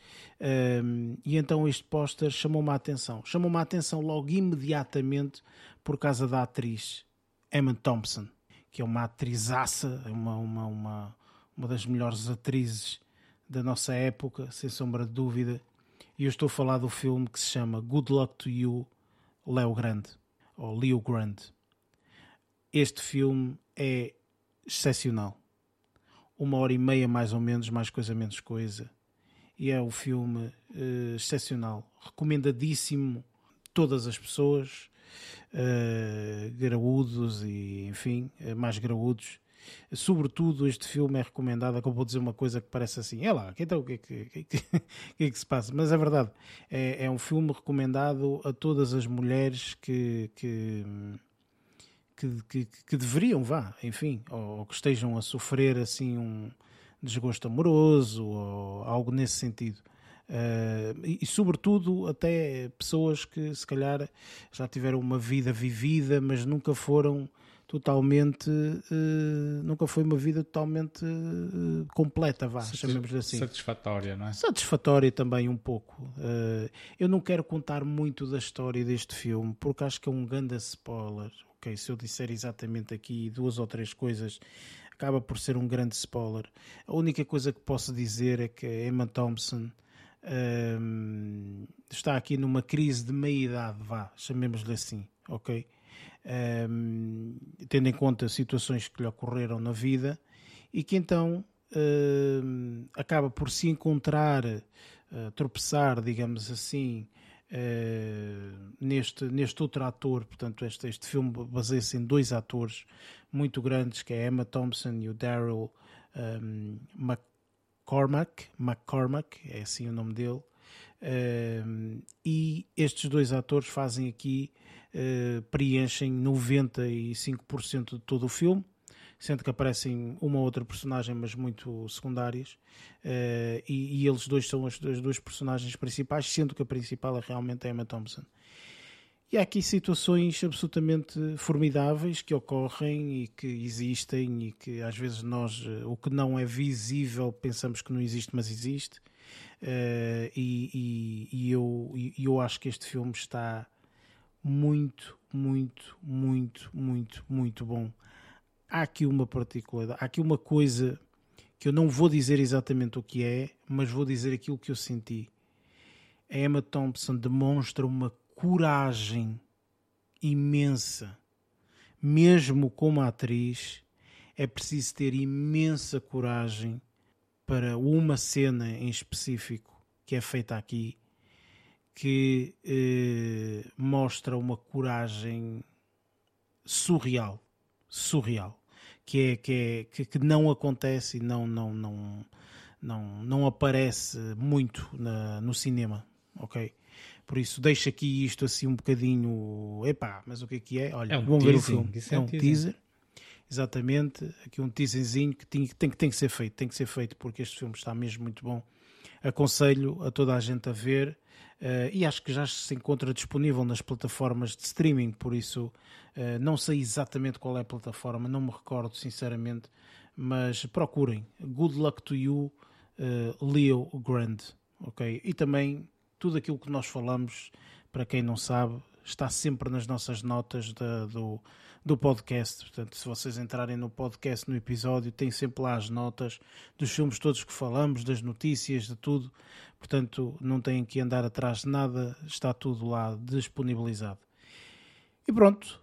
Um, e então este póster chamou-me a atenção. Chamou-me a atenção logo imediatamente por causa da atriz Emma Thompson, que é uma atrizaça, uma, uma, uma, uma das melhores atrizes da nossa época, sem sombra de dúvida e eu estou a falar do filme que se chama Good Luck to You, Leo Grande, ou Leo Grande. Este filme é excepcional. Uma hora e meia, mais ou menos, mais coisa, menos coisa. E é um filme uh, excepcional. Recomendadíssimo todas as pessoas, uh, graúdos e, enfim, uh, mais graúdos, Sobretudo, este filme é recomendado. Acabou vou dizer uma coisa que parece assim: é lá, então o que é que, que, que, [laughs] que, é que se passa? Mas é verdade, é, é, um filme recomendado a todas as mulheres que. que que, que, deveriam, vá, enfim, ou, ou, que estejam a sofrer assim um desgosto amoroso ou algo nesse sentido. Uh, e, e, sobretudo até pessoas que se calhar já tiveram uma vida vivida, mas nunca foram totalmente uh, nunca foi uma vida totalmente uh, completa, vá, chamemos assim. Satisfatória, não é? Satisfatória também um pouco. Uh, eu não quero contar muito da história deste filme, porque acho que é um grande spoiler. Ok, se eu disser exatamente aqui duas ou três coisas, acaba por ser um grande spoiler. A única coisa que posso dizer é que Emma Thompson está aqui numa crise de meia-idade, vá, chamemos-lhe assim, ok? Um, tendo em conta situações que lhe ocorreram na vida e que então um, acaba por se encontrar, uh, tropeçar, digamos assim, uh, neste, neste outro ator. Portanto, este, este filme baseia-se em dois atores muito grandes, que é Emma Thompson e o Daryl um, McCormack, McCormack, é assim o nome dele. E estes dois atores fazem aqui, uh, preenchem 95% de todo o filme, sendo que aparecem uma ou outra personagem, mas muito secundárias, uh, e, e, eles dois são as, as duas personagens principais, sendo que a principal é realmente a Emma Thompson. E há aqui situações absolutamente formidáveis que ocorrem e que existem e que às vezes nós, eh, o que não é visível, pensamos que não existe, mas existe. Uh, e, e, e, eu, e eu acho que este filme está muito, muito, muito, muito, muito bom. Há aqui uma particularidade, há aqui uma coisa que eu não vou dizer exatamente o que é, mas vou dizer aquilo que eu senti. A Emma Thompson demonstra uma coragem imensa. Mesmo como atriz, é preciso ter imensa coragem para uma cena em específico que é feita aqui que eh, mostra uma coragem surreal, surreal, que é que, é, que, que não acontece e não não não não não aparece muito na, no cinema, ok? Por isso, deixa aqui isto assim um bocadinho. Epá, mas o que é que é? Olha, é um vamos ver o filme. É, é um teaser. teaser. Exatamente, aqui um teaserzinho que tem, tem, tem que ser feito, tem que ser feito porque este filme está mesmo muito bom. Aconselho a toda a gente a ver e acho que já se encontra disponível nas plataformas de streaming, por isso uh, não sei exatamente qual é a plataforma, não me recordo sinceramente, mas procurem. Good luck to you, uh, Leo Grand, ok? E também tudo aquilo que nós falamos, para quem não sabe, está sempre nas nossas notas da, do, do podcast. Portanto, se vocês entrarem no podcast, no episódio, tem sempre lá as notas dos filmes todos que falamos, das notícias, de tudo. Portanto, não têm que andar atrás de nada, está tudo lá disponibilizado. E pronto,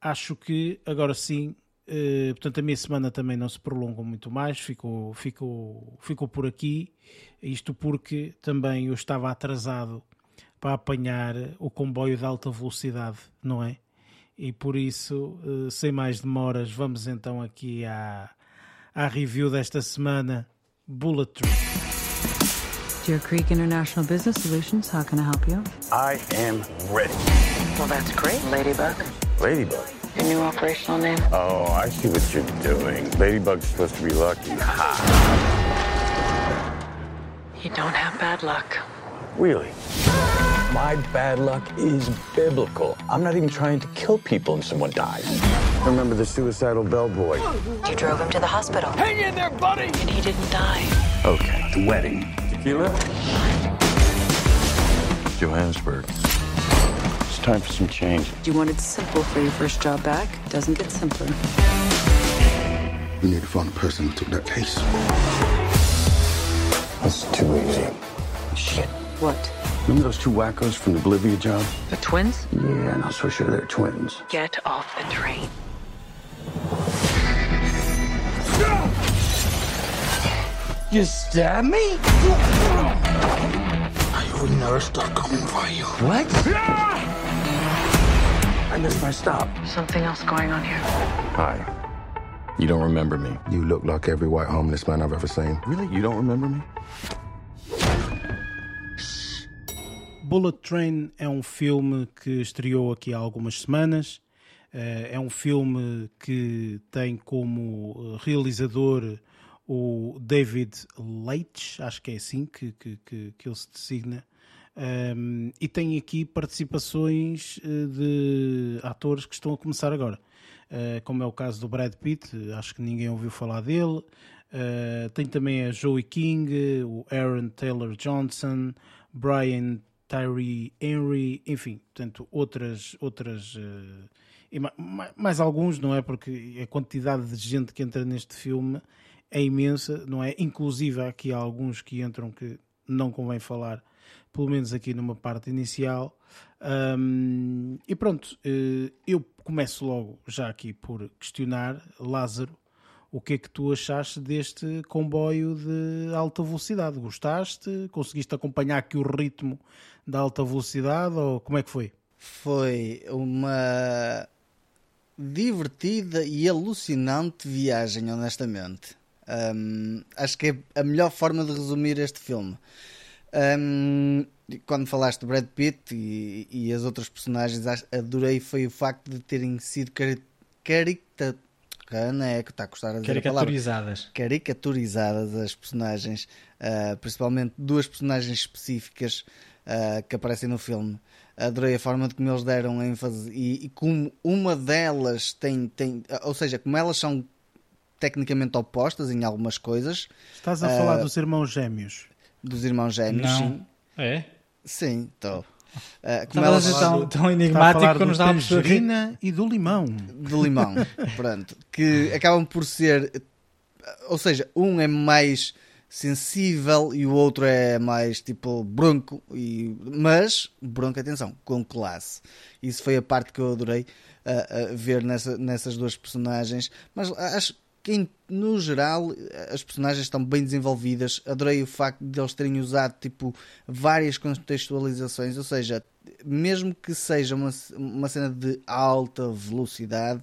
acho que agora sim. Uh, portanto, a minha semana também não se prolongou muito mais, ficou, ficou, ficou por aqui. Isto porque também eu estava atrasado para apanhar o comboio de alta velocidade, não é? E por isso, eh, sem mais demoras, vamos então aqui à, à review desta semana Bullet Train. Deer Creek International Business Solutions, how can I help you? I am ready. Well, that's great, Ladybug. Ladybug? Your new operational name? Oh, I see what you're doing. Ladybug's supposed to be lucky. Ha! You don't have bad luck. Really? My bad luck is biblical. I'm not even trying to kill people and someone dies. Remember the suicidal bellboy? You drove him to the hospital. Hang in there, buddy! And he didn't die. Okay, the wedding. Tequila? Johannesburg. It's time for some change. You wanted simple for your first job back. Doesn't get simpler. We need to find the person who took that case. That's too easy. Shit. What? Remember those two wackos from the Bolivia job? The twins? Yeah, not so sure they're twins. Get off the train. You stab me? I will never stop coming for you. What? I missed my stop. Something else going on here. Hi. You don't remember me. You look like every white homeless man I've ever seen. Really? You don't remember me? Bullet Train é um filme que estreou aqui há algumas semanas. Eh, é um filme que tem como realizador o David Leitch, acho que é assim que, que, que, que ele se designa. Um, e tem aqui participações eh, de atores que estão a começar agora. Eh, como é o caso do Brad Pitt, acho que ninguém ouviu falar dele. Uh, tem também a Joey King, o Aaron Taylor Johnson, Brian Tyree Henry, enfim, portanto, outras, outras uh, e mais, mais, alguns, não é? Porque a quantidade de gente que entra neste filme é imensa, não é? Inclusive, há aqui alguns que entram que não convém falar, pelo menos aqui numa parte inicial. Um, e pronto, eu começo logo já aqui por questionar, Lázaro, o que é que tu achaste deste comboio de alta velocidade? Gostaste? Conseguiste acompanhar aqui o ritmo da alta velocidade ou como é que foi? Foi uma divertida e alucinante viagem, honestamente. Um, acho que é a melhor forma de resumir este filme. Um, quando falaste de Brad Pitt e, e as outras personagens, adorei foi o facto de terem sido cari É que está a custar a dizer a palavra Caricaturizadas. caricaturizadas as personagens, ah, principalmente duas personagens específicas ah, que aparecem no filme. Adorei a forma de como eles deram ênfase e, e como uma delas tem, tem, ou seja, como elas são tecnicamente opostas em algumas coisas Estás a Ah, falar dos irmãos gêmeos. dos irmãos gêmeos, sim. Não. É? Sim, estou. Ah, como elas dizer tão, enigmático que eu não do estava a perceber. que- tangerina e do limão. de limão, [laughs] pronto, que acabam por ser, ou seja, um é mais sensível e o outro é mais tipo bronco, e, mas bronco, atenção, com classe. Isso foi a parte que eu adorei ah, ah, ver nessa, nessas duas personagens, mas acho que no geral as personagens estão bem desenvolvidas. Adorei o facto de eles terem usado tipo várias contextualizações, ou seja, mesmo que seja uma, uma cena de alta velocidade,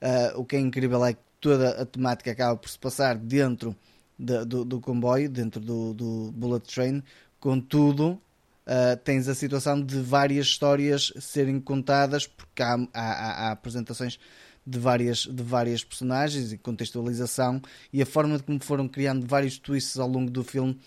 ah, o que é incrível é que toda a temática acaba por se passar dentro da- do, do comboio, dentro do, do Bullet Train, contudo. ah, tens a situação de várias histórias serem contadas porque há, há- há- há apresentações de várias, de várias personagens e contextualização e a forma de como foram criando vários twists ao longo do filme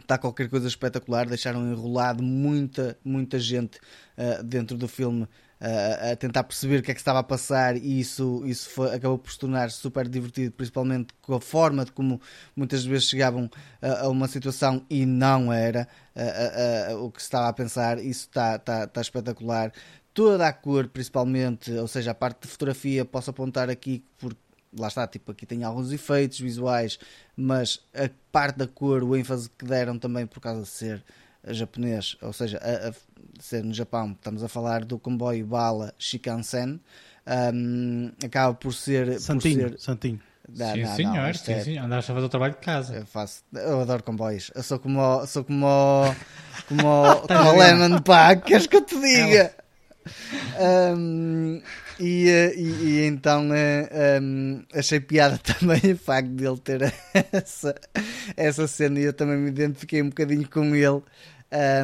está qualquer coisa espetacular. Deixaram enrolado muita, muita gente ah, dentro do filme ah, a tentar perceber o que é que estava a passar e isso, isso foi- acabou por se tornar super divertido, principalmente com a forma de como muitas vezes chegavam a, a uma situação e não era o que se estava a pensar. Isso está, está, está espetacular. Toda a cor, principalmente, ou seja, a parte de fotografia, posso apontar aqui porque lá está, tipo, aqui tem alguns efeitos visuais, mas a parte da cor, o ênfase que deram também por causa de ser japonês, ou seja, a, a ser no Japão, estamos a falar do comboio bala Shinkansen, hum, acaba por ser. Santinho, por ser Santinho. Não, sim, não, não, senhor, isto sim, é- sim. Andaste a fazer o trabalho de casa. eu faço, eu adoro comboios. Eu sou como o- sou como o- [laughs] como o- como o Lemon pá, queres que eu te diga? Um, e, eh, e- e então eh, um, achei piada [laughs] também o facto de ele ter essa, essa cena e eu também me identifiquei um bocadinho com ele.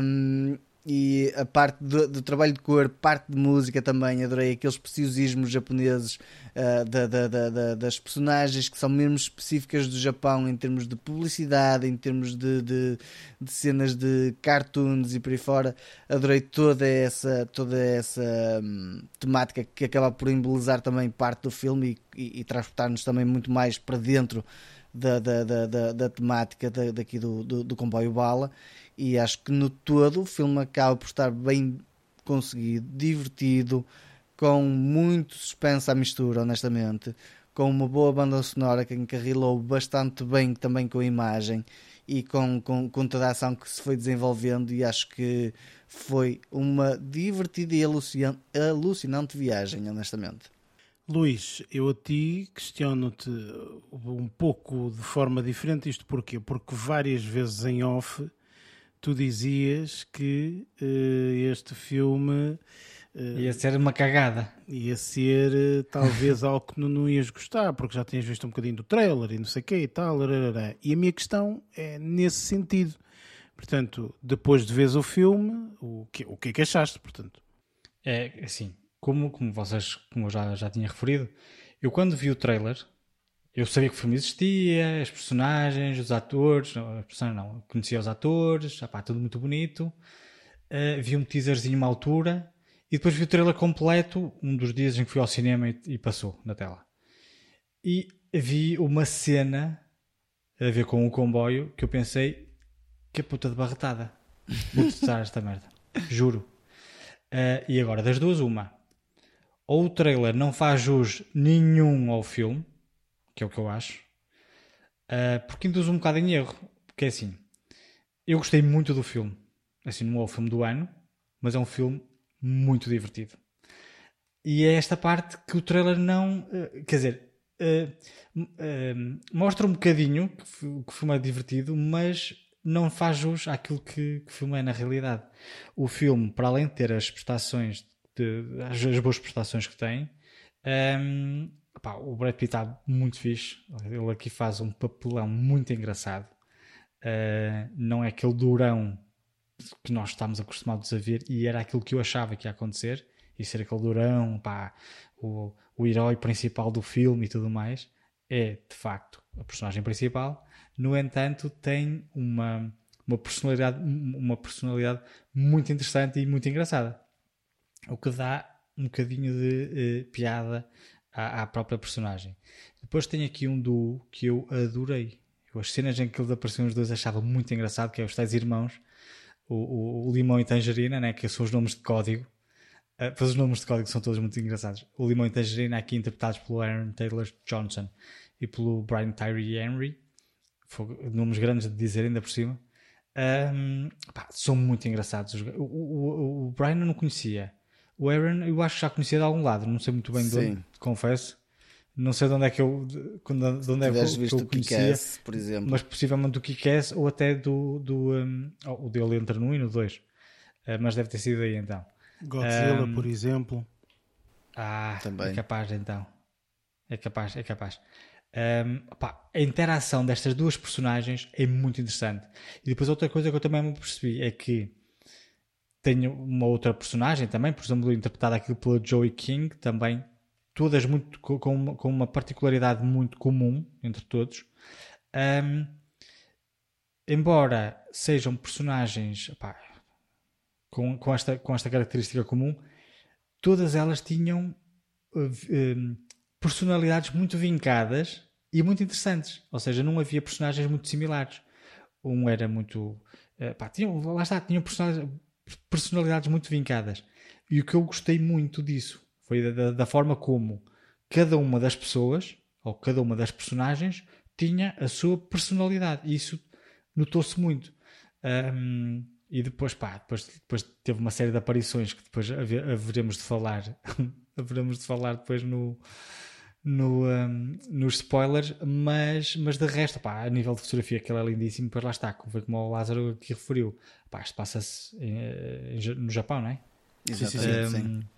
Um, e a parte do, do trabalho de cor, parte de música também, adorei aqueles preciosismos japoneses ah, da- da- da- da- das personagens que são mesmo específicas do Japão em termos de publicidade, em termos de, de- de cenas de cartoons e por aí fora. Adorei toda essa, toda essa hum, temática que acaba por embelezar também parte do filme e, e- e transportar-nos também muito mais para dentro da, da, da, da, da temática da- daqui do, do, do comboio bala e acho que no todo o filme acaba por estar bem conseguido, divertido, com muito suspense à mistura, honestamente, com uma boa banda sonora que encarrilou bastante bem também com a imagem e com, com, com toda a ação que se foi desenvolvendo e acho que foi uma divertida e alucian- alucinante viagem, honestamente. Luís, eu a ti questiono-te um pouco de forma diferente. Isto porquê? Porque várias vezes em off tu dizias que eh, este filme eh, Ia ser uma cagada. ia ser eh, [laughs] talvez algo que não, não ias gostar, porque já tinhas visto um bocadinho do trailer e não sei o quê e tal. E a minha questão é nesse sentido. Portanto, depois de veres o filme, o que, o que é que achaste? Portanto, É assim, como, como vocês, como eu já, já tinha referido, eu quando vi o trailer, eu sabia que o filme existia, as personagens, os atores, não, as personagens não, conhecia os atores, opá, tudo muito bonito. Uh, vi um teaserzinho uma altura e depois vi o trailer completo um dos dias em que fui ao cinema e, e passou na tela. E vi uma cena a ver com o comboio que eu pensei que puta de barretada. Vou testar esta merda. Juro. Uh, e agora, das duas, uma. Ou o trailer não faz jus nenhum ao filme, que é o que eu acho, uh, porque induz um bocado em erro. Porque é assim, eu gostei muito do filme. Assim, não é o filme do ano, mas é um filme muito divertido. E é esta parte que o trailer não. uh, quer dizer, uh, mostra um bocadinho que o filme é divertido, mas não faz jus àquilo que, que o filme é na realidade. O filme, para além de ter as prestações, de, as, as boas prestações que tem, um, pá, o Brad Pitt está muito fixe. Ele aqui faz um papelão muito engraçado. Uh, não é aquele durão que nós estamos acostumados a ver e era aquilo que eu achava que ia acontecer e ser aquele durão, pá, o, o herói principal do filme e tudo mais é de facto a personagem principal no entanto tem uma, uma personalidade uma personalidade muito interessante e muito engraçada o que dá um bocadinho de uh, piada à, à, própria personagem depois tem aqui um duo que eu adorei as cenas em que eles apareciam os dois achava muito engraçado que é os tais irmãos o, o, o limão e tangerina né, que são os nomes de código Uh, pois os nomes de código são todos muito engraçados. O Limão e Tangerina, aqui interpretados pelo Aaron Taylor Johnson e pelo Brian Tyree Henry, nomes grandes de dizer ainda por cima. Um, pá, são muito engraçados. O, o, o, Brian eu não conhecia. O Aaron eu acho que já conhecia de algum lado, não sei muito bem de onde, confesso. Não sei de onde é que eu, de onde é que, eu, que eu conhecia, por exemplo. mas possivelmente do Kick-Ass ou até do, do um, oh, o dele entra no 1 e no 2. Uh, mas deve ter sido aí então. Godzilla, um, por exemplo. Ah, Também. é capaz então. É capaz, é capaz. Um, opa, a interação destas duas personagens é muito interessante. E depois outra coisa que eu também me percebi é que tenho uma outra personagem também, por exemplo, interpretada aqui pela Joey King, também todas muito com, com uma particularidade muito comum entre todos. Um, embora sejam personagens, opa, com, com, esta, com esta característica comum, todas elas tinham uh, personalidades muito vincadas e muito interessantes. Ou seja, não havia personagens muito similares. Um era muito. Uh, pá, tinham, lá está, tinham personalidades muito vincadas. E o que eu gostei muito disso foi da, da forma como cada uma das pessoas, ou cada uma das personagens, tinha a sua personalidade. E isso notou-se muito. Um, e depois, pá, depois, depois teve uma série de aparições que depois haveremos de falar. [laughs] haveremos de falar depois no, no, um, nos spoilers, mas, mas de resto, pá, a nível de fotografia, aquilo é lindíssimo. Depois lá está, como, como o Lázaro aqui referiu, pá, isto passa-se no Japão, não é? Exatamente, um, sim.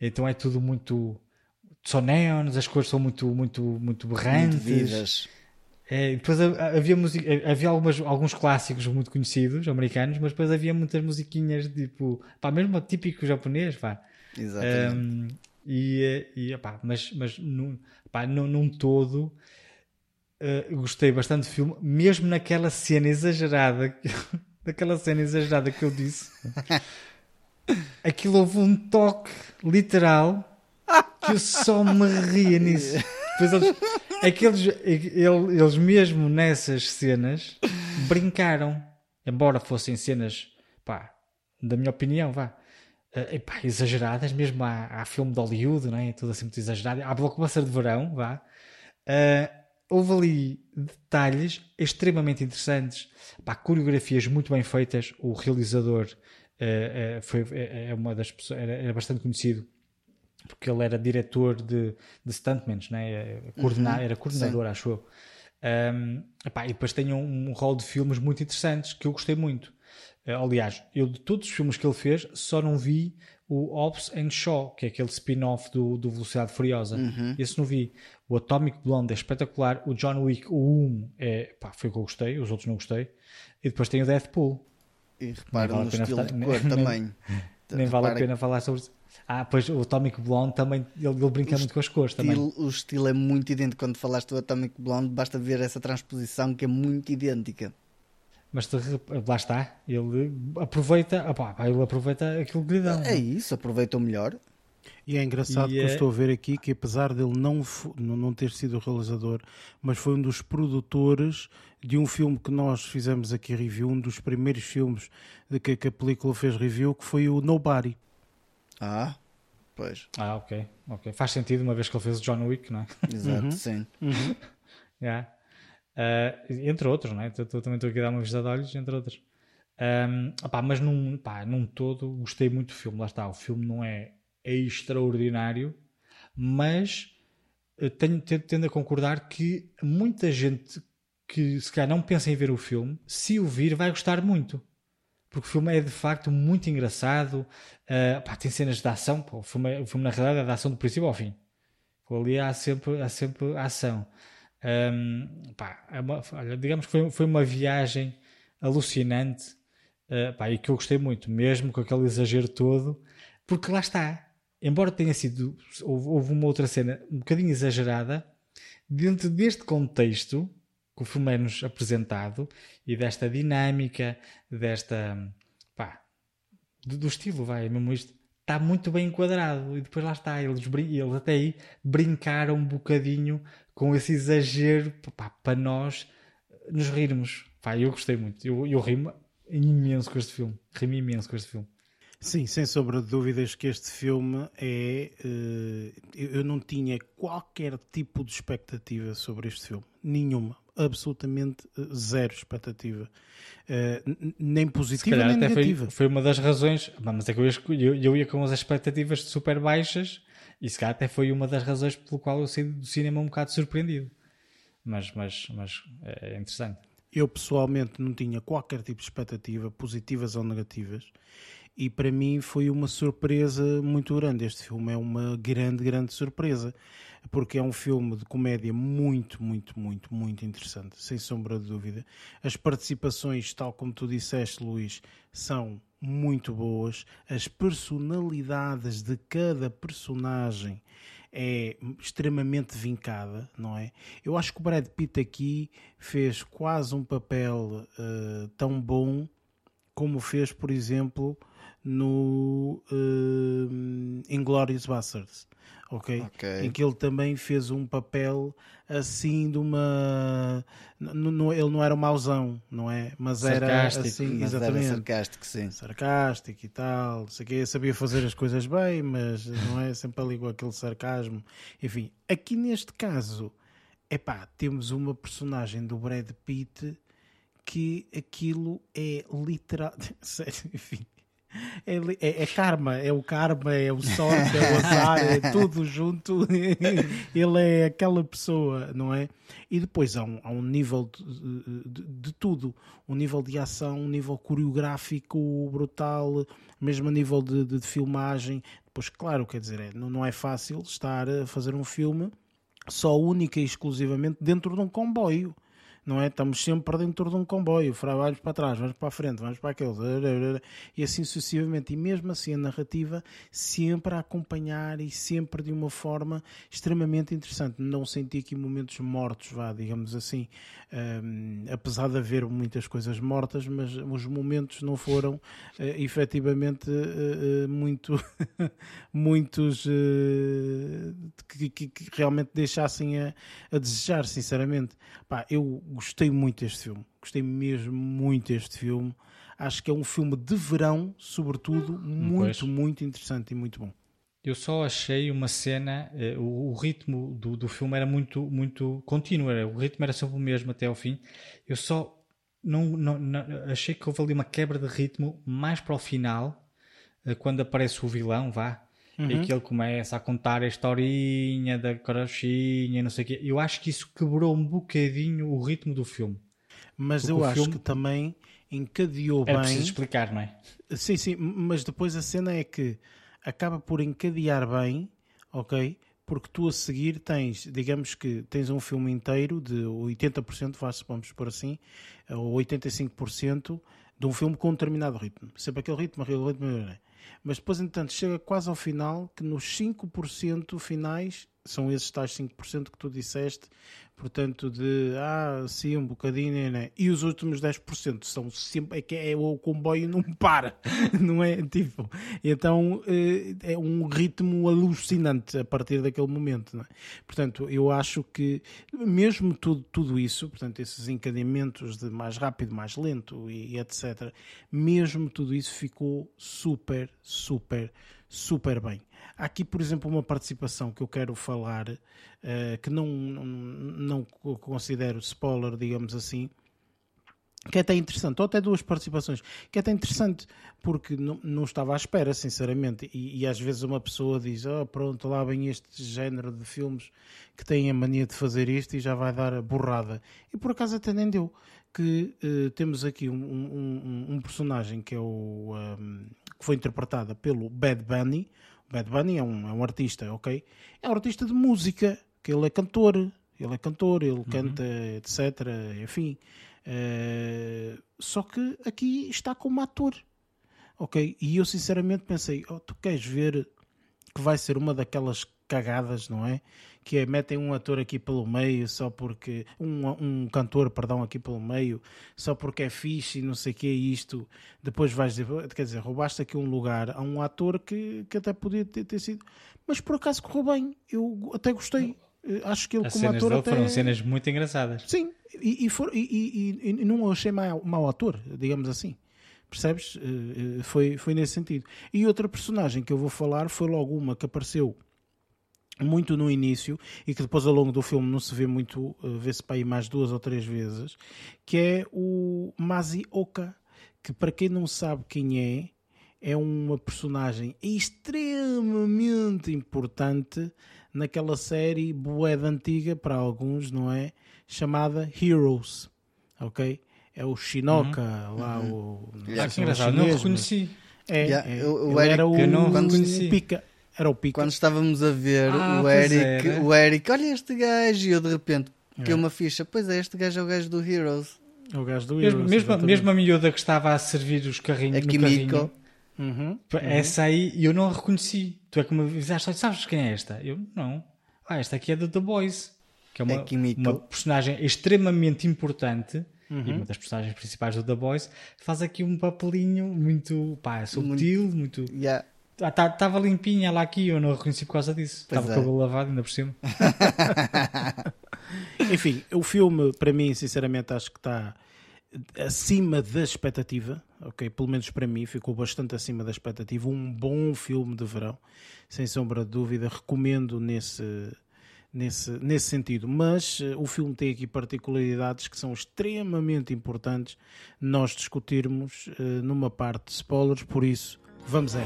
Então é tudo muito. Só neons, as cores são muito, muito, muito berrantes. Muito é, depois havia, musica, havia algumas, alguns clássicos muito conhecidos, americanos, mas depois havia muitas musiquinhas tipo, pá, mesmo típico japonês, pá. Exatamente. Um, e, e pá, mas, mas num, pá, num, num todo uh, gostei bastante do filme, mesmo naquela cena exagerada, [laughs] naquela cena exagerada que eu disse. [laughs] Aquilo houve um toque literal que eu só me ria nisso. Depois eles, aqueles, eles mesmo nessas cenas brincaram, embora fossem cenas, pá, da minha opinião, vá, uh, epá, exageradas, mesmo há, há filme de Hollywood, não é? Tudo assim muito exagerado. Há blockbuster de verão, vá. Uh, houve ali detalhes extremamente interessantes, pá, coreografias muito bem feitas. O realizador uh, foi, é, é uma das pessoas, era, era bastante conhecido porque ele era diretor de, de stuntmans, né? Coordena, uhum, era coordenador, sim. acho eu. Um, epá, e depois tem um, um rol de filmes muito interessantes que eu gostei muito. Uh, aliás, eu de todos os filmes que ele fez só não vi o Ops and Shaw, que é aquele spin-off do, do Velocidade Furiosa. Uhum. Esse não vi. O Atomic Blonde é espetacular. O John Wick, o 1, é, pá, foi o que eu gostei. Os outros não gostei. E depois tem o Deathpool. E repara no estilo falar, de cor [laughs] nem, também. Nem, nem vale a pena falar sobre isso. Ah, pois o Atomic Blonde também, ele, ele brinca o muito com as cores estilo, também. O estilo é muito idêntico. Quando falaste do Atomic Blonde, basta ver essa transposição que é muito idêntica. Mas lá está, ele aproveita, opá, ele aproveita aquilo que lhe dão. É isso, aproveita o melhor. E é engraçado e que é... eu estou a ver aqui que apesar dele não, não ter sido o realizador, mas foi um dos produtores de um filme que nós fizemos aqui review, um dos primeiros filmes de que, que a película fez review, que foi o Nobody. Ah, pois. Ah, ok. ok. Faz sentido uma vez que ele fez o John Wick, não é? Exato, uhum. sim. Uhum. [laughs] yeah. Uh, entre outros, não é? Eu, também estou aqui a dar uma vista de olhos, entre outros. Um, opá, mas num, pá, num todo gostei muito do filme. Lá está, o filme não é, é extraordinário, mas tenho, tendo a concordar que muita gente que se calhar não pensa em ver o filme, se o vir, vai gostar muito porque o filme é de facto muito engraçado. Uh, pá, tem cenas de ação. Pô, o, filme, é, o filme, na realidade, é de ação do princípio ao fim. Pô, ali há sempre, há sempre ação. Um, pá, é uma, olha, digamos que foi, foi uma viagem alucinante uh, pá, e que eu gostei muito, mesmo com aquele exagero todo, porque lá está. Embora tenha sido, houve, houve uma outra cena um bocadinho exagerada, dentro deste contexto filme é-nos apresentado e desta dinâmica, desta pá, do, do estilo, vai, mesmo isto, está muito bem enquadrado. E depois lá está, eles, eles até aí brincaram um bocadinho com esse exagero para nós nos rirmos. Pá, eu gostei muito, eu, eu rimo imenso com este filme, rimo imenso com este filme. Sim, sem sombra de dúvidas que este filme é. Uh, eu não tinha qualquer tipo de expectativa sobre este filme. Nenhuma. Absolutamente eh, zero expectativa. Uh, nem positiva nem negativa. Foi, foi, uma das razões. Mas é que eu ia, eu, eu ia com as expectativas super baixas e se calhar até foi uma das razões pelo qual eu saí do cinema um bocado surpreendido. Mas, mas, mas é interessante. Eu pessoalmente não tinha qualquer tipo de expectativa, positivas ou negativas e para mim foi uma surpresa muito grande. Este filme é uma grande, grande surpresa, porque é um filme de comédia muito, muito, muito, muito interessante, sem sombra de dúvida. As participações, tal como tu disseste, Luís, são muito boas. As personalidades de cada personagem é extremamente vincada, não é? Eu acho que o Brad Pitt aqui fez quase um papel uh, tão bom como fez, por exemplo, no uh, Inglourious Basterds, okay? ok? Em que ele também fez um papel assim de uma... ele não era um mauzão, não é? Mas sarcástico, era assim, mas exatamente. Era sarcástico, sim. Sarcástico e tal, sei que sabia fazer as coisas bem, mas não é sempre ali com aquele sarcasmo. Enfim, aqui neste caso, é pá, temos uma personagem do Brad Pitt que aquilo é literal. [laughs] Enfim, é, é, é, karma, é o karma, é o sorte, é o azar, é tudo junto. [laughs] Ele é aquela pessoa, não é? E depois há um, há um nível de, de, de, tudo: um nível de ação, um nível coreográfico brutal, mesmo a nível de, de filmagem. Depois, claro, quer dizer, é, não, não é fácil estar a fazer um filme só única e exclusivamente dentro de um comboio não é? Estamos sempre dentro de um comboio, vamos para trás, vamos para a frente, vamos para aquele, e assim sucessivamente. E mesmo assim a narrativa sempre a acompanhar e sempre de uma forma extremamente interessante. Não senti aqui momentos mortos, vá, digamos assim, um, apesar de haver muitas coisas mortas, mas os momentos não foram uh, efetivamente uh, muito, [laughs] muitos uh, que, que, que, realmente deixassem a, a desejar, sinceramente. Pá, eu gostei muito deste filme. Gostei mesmo muito deste filme. Acho que é um filme de verão, sobretudo, muito, pois. muito interessante e muito bom. Eu só achei uma cena, eh, o, o, ritmo do, do filme era muito, muito contínuo, era, o ritmo era sempre o mesmo até ao fim. Eu só não, não, não, achei que houve ali uma quebra de ritmo mais para o final, eh, quando aparece o vilão, vá, uhum. e que ele começa a contar a historinha da carochinha, não sei o quê. Eu acho que isso quebrou um bocadinho o ritmo do filme. Mas Porque eu acho filme... que também encadeou Era bem. preciso explicar, não é? Sim, sim, mas depois a cena é que acaba por encadear bem, ok? Porque tu a seguir tens, digamos que tens um filme inteiro de 80%, vamos por assim, ou 85% de um filme com um determinado ritmo. Sempre aquele ritmo, aquele ritmo. Mas depois, entanto, chega quase ao final que nos 5% finais são esses tais 5% que tu disseste, portanto, de ah, sim, um bocadinho, né, né? e os últimos 10% são sempre é que é, o comboio não para, [laughs] não é? Tipo, então eh, é um ritmo alucinante a partir daquele momento, não é? Portanto, eu acho que mesmo tudo, tudo isso, portanto, esses encadeamentos de mais rápido, mais lento e, e etc., mesmo tudo isso ficou super, super, super bem. Há aqui, por exemplo, uma participação que eu quero falar, uh, que não, não, não considero spoiler, digamos assim, que é até interessante, ou até duas participações, que é até interessante, porque não, não estava à espera, sinceramente, e, e, às vezes uma pessoa diz, oh, pronto, lá vem este género de filmes que têm a mania de fazer isto e já vai dar a borrada. E por acaso até nem deu, que uh, temos aqui um, um, um, personagem que é o... Um, que foi interpretada pelo Bad Bunny, Bad Bunny é um, é um artista, ok? É um artista de música, que ele é cantor, ele é cantor, ele uhum. canta, etc. Enfim, Eh, só que aqui está como ator. Ok? E eu sinceramente pensei: oh, tu queres ver que vai ser uma daquelas cagadas, não é? Que é metem um ator aqui pelo meio só porque. Um, um cantor, perdão, aqui pelo meio, só porque é fixe e não sei o que é isto. Depois vais dizer, quer dizer, roubaste aqui um lugar a um ator que, que até podia ter, ter sido. Mas por acaso correu bem, eu até gostei. Eh, Acho que ele As como cenas ator dele até... foram cenas muito engraçadas. Sim, e, e, for, e, e- e- não achei mau, mau ator, digamos assim. Percebes? Eh, eh, Foi, foi nesse sentido. E outra personagem que eu vou falar foi logo uma que apareceu muito no início e que depois ao longo do filme não se vê muito, eh, vê-se para aí mais duas ou três vezes, que é o Mazioka, que para quem não sabe quem é, é uma personagem extremamente importante naquela série boeda antiga para alguns, não é? Chamada Heroes, ok? É o Shinoka, lá o... não sei Ah, se que é o engraçado, não reconheci. É, Yeah, é. o- o Ele Eric- era o, eu não o reconheci. Pica. Era o Pica. Quando estávamos a ver Ah, o Eric, o Eric, olha este gajo, e eu de repente que É. uma ficha, pois é, este gajo é o gajo do Heroes. É o gajo do Mesmo, Heroes, mesmo, mesmo a miúda que estava a servir os carrinhos A no Kimiko. carrinho, Uhum. essa aí eu não a reconheci. Tu é que me avisaste, sabes quem é esta? Eu, não. Ah, esta aqui é do The Boys. Que é uma, uma personagem extremamente importante Uhum. e uma das personagens principais do The Boys. Faz aqui um papelinho muito, pá, subtil, muito... Yeah. Estava limpinha ela aqui, eu não a reconheci por causa disso. Estava é. com o cabelo lavado ainda por cima. [laughs] Enfim, o filme, para mim, sinceramente, acho que está acima da expectativa, ok? Pelo menos para mim, ficou bastante acima da expectativa. Um bom filme de verão, sem sombra de dúvida. Recomendo nesse, nesse, nesse sentido. Mas eh, o filme tem aqui particularidades que são extremamente importantes nós discutirmos eh, numa parte de spoilers, por isso, vamos a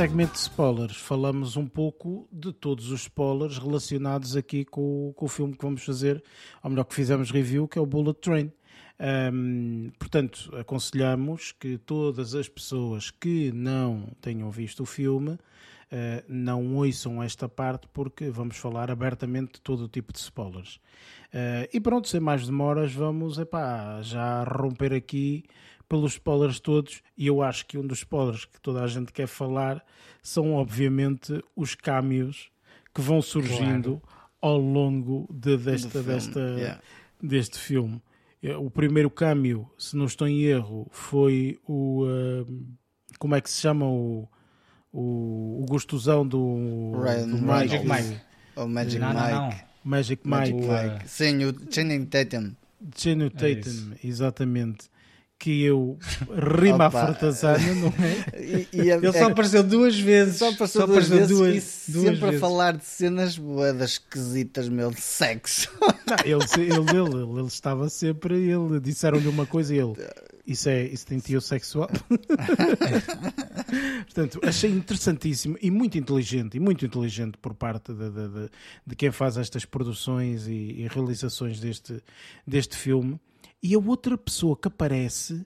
segmento de spoilers, falamos um pouco de todos os spoilers relacionados aqui com, com o filme que vamos fazer, ou melhor, que fizemos review, que é o Bullet Train. Ahm, portanto, aconselhamos que todas as pessoas que não tenham visto o filme eh, não ouçam esta parte, porque vamos falar abertamente de todo o tipo de spoilers. Eh, e pronto, sem mais demoras, vamos epá, já romper aqui pelos spoilers todos, e eu acho que um dos spoilers que toda a gente quer falar são, obviamente, os cameos que vão surgindo ao longo de- desta, filme, desta, yeah. deste filme. Eh, O primeiro cameo, se não estou em erro, foi o. eh, como é que se chama? O, o, o gostosão do, Ryan do. Mike. Mike. O Magic Não, não, Mike. não. Magic Magic Mike. O, Mike. Sim, o Channing Tatum. Channing É Tatum, isso. exatamente. Que eu rima a Opa. fartazana, não é? E, e a- Ele só é- apareceu duas vezes. só passou duas apareceu vezes duas- e duas sempre vezes. a falar de cenas boedas esquisitas, meu, de sexo. Não, ele, ele, ele, ele estava sempre, ele disseram-lhe uma coisa e ele, isso é, isso tem tio sexual. [laughs] Portanto, achei interessantíssimo e muito inteligente, e muito inteligente por parte de, de, de- de quem faz estas produções e, e realizações deste, deste filme. E a outra pessoa que aparece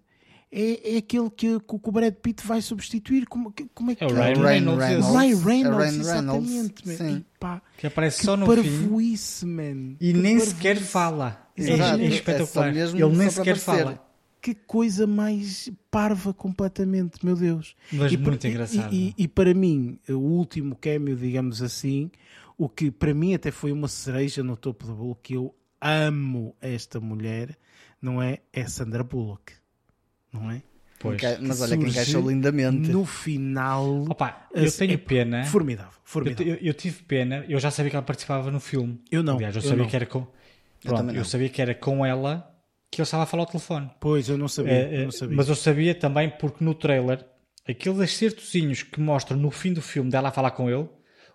é, é aquele que, que o Brad Pitt vai substituir. Como, que- como é que É o é? Ryan Ryan Reynolds. Reynolds. Ryan Reynolds, Ryan Reynolds, exatamente. man. sim. E pá, Que aparece que só no fim man. e Que nem parvoíce. sequer fala. É, Exato. é É espetacular. mesmo Ele nem para sequer fala. Que coisa mais parva completamente, meu Deus. Mas E muito e- engraçado. E, e para mim, o último cameo, digamos assim, o que para mim até foi uma cereja no topo do bolo, que eu amo esta mulher, não é? É Sandra Bullock, não é? Pois. Mas olha que encaixou lindamente. No final, Opa, eu tenho é pena. formidável, Eu, formidável. eu- eu tive pena, eu já sabia que ela participava no filme. Eu não, Aliás, eu, eu sabia não. que era com. Pronto, também eu, não. sabia que era com ela que ele estava a falar ao telefone. Pois, eu não sabia. Eu eh, não sabia. Mas eu sabia também porque no trailer, aqueles acertozinhos que mostram no fim do filme dela a falar com ele,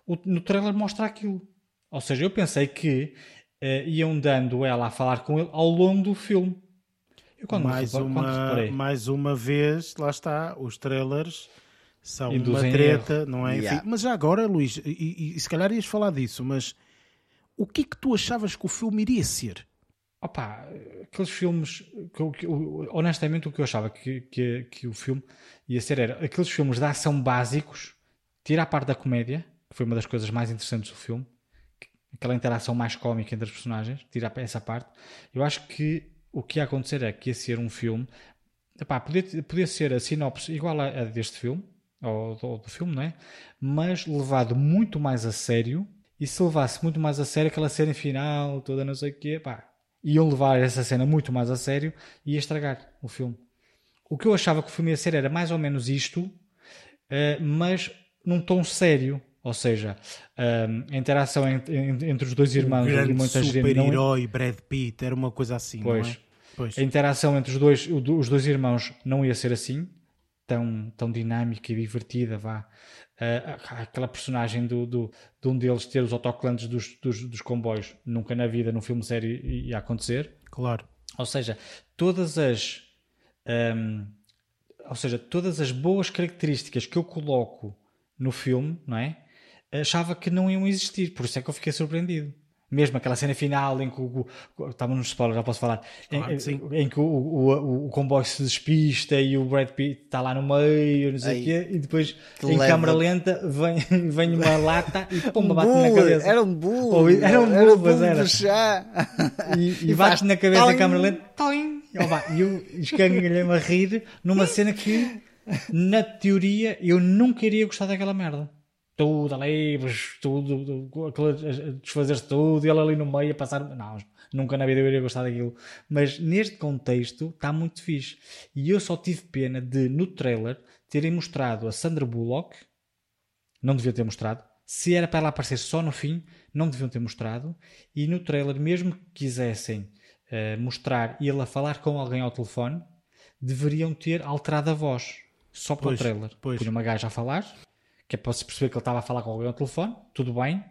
o- no trailer mostra aquilo. Ou seja, eu pensei que eh, iam dando ela a falar com ele ao longo do filme. Eu quando, mais, quando uma, reparei, mais uma vez, lá está, os trailers são Induzem uma treta, não é? Enfim, Yeah. Mas já agora, Luís, e, e- e se calhar ias falar disso, mas o que é que tu achavas que o filme iria ser? Opa, aqueles filmes, que eu- que eu- honestamente, o que eu achava que, que, que o filme ia ser era aqueles filmes de ação básicos, tira a parte da comédia, que foi uma das coisas mais interessantes do filme, aquela interação mais cómica entre os personagens, tira essa parte. Eu acho que o que ia acontecer é que ia ser um filme, epá, podia, podia ser a sinopse igual a, a deste filme, ou do filme, não é? Mas levado muito mais a sério. E se levasse muito mais a sério aquela cena final, toda não sei o quê, pá, iam levar essa cena muito mais a sério e ia estragar o filme. O que eu achava que o filme ia ser era mais ou menos isto, eh, mas num tom sério. Ou seja, eh, a interação entre, os dois irmãos o ali grande muita não- super-herói Brad Pitt, era uma coisa assim, Pois. não é? Pois. a interação entre os dois, os dois irmãos não ia ser assim, tão, tão dinâmica e divertida, vá. Ah, aquela personagem do, do, de um deles ter os autocolantes dos, dos, dos comboios, nunca na vida, num filme sério, ia acontecer. Claro. Ou seja, todas as hum, ou seja, todas as boas características que eu coloco no filme, não é? Achava que não iam existir, por isso é que eu fiquei surpreendido. Mesmo aquela cena final em que o, estava no spoiler, já posso falar, em, Claro que sim. em que o, o, o, o comboio se despista e o Brad Pitt está lá no meio, não sei o quê, e depois que em câmara lenta vem, [laughs] vem uma lata e [laughs] pumba, Um bate na cabeça. Era um bule. Ou- era um um mas era. do chá. [laughs] E, e E bate na cabeça toing. a câmera lenta e opa, e eu escangalhei-me a rir numa cena que, na teoria, eu nunca iria gostar daquela merda. Tudo ali, tudo, desfazer-se tudo, e ele ali no meio a passar. Não, nunca na vida eu iria gostar daquilo. Mas neste contexto está muito fixe. E eu só tive pena de, no trailer, terem mostrado a Sandra Bullock não deviam ter mostrado. Se era para ela aparecer só no fim, não deviam ter mostrado. E no trailer, mesmo que quisessem eh, mostrar ele a falar com alguém ao telefone, deveriam ter alterado a voz. Só para Pois, o trailer. pois. Punha uma gaja a falar, que é para se perceber que ele estava a falar com alguém ao telefone, tudo bem.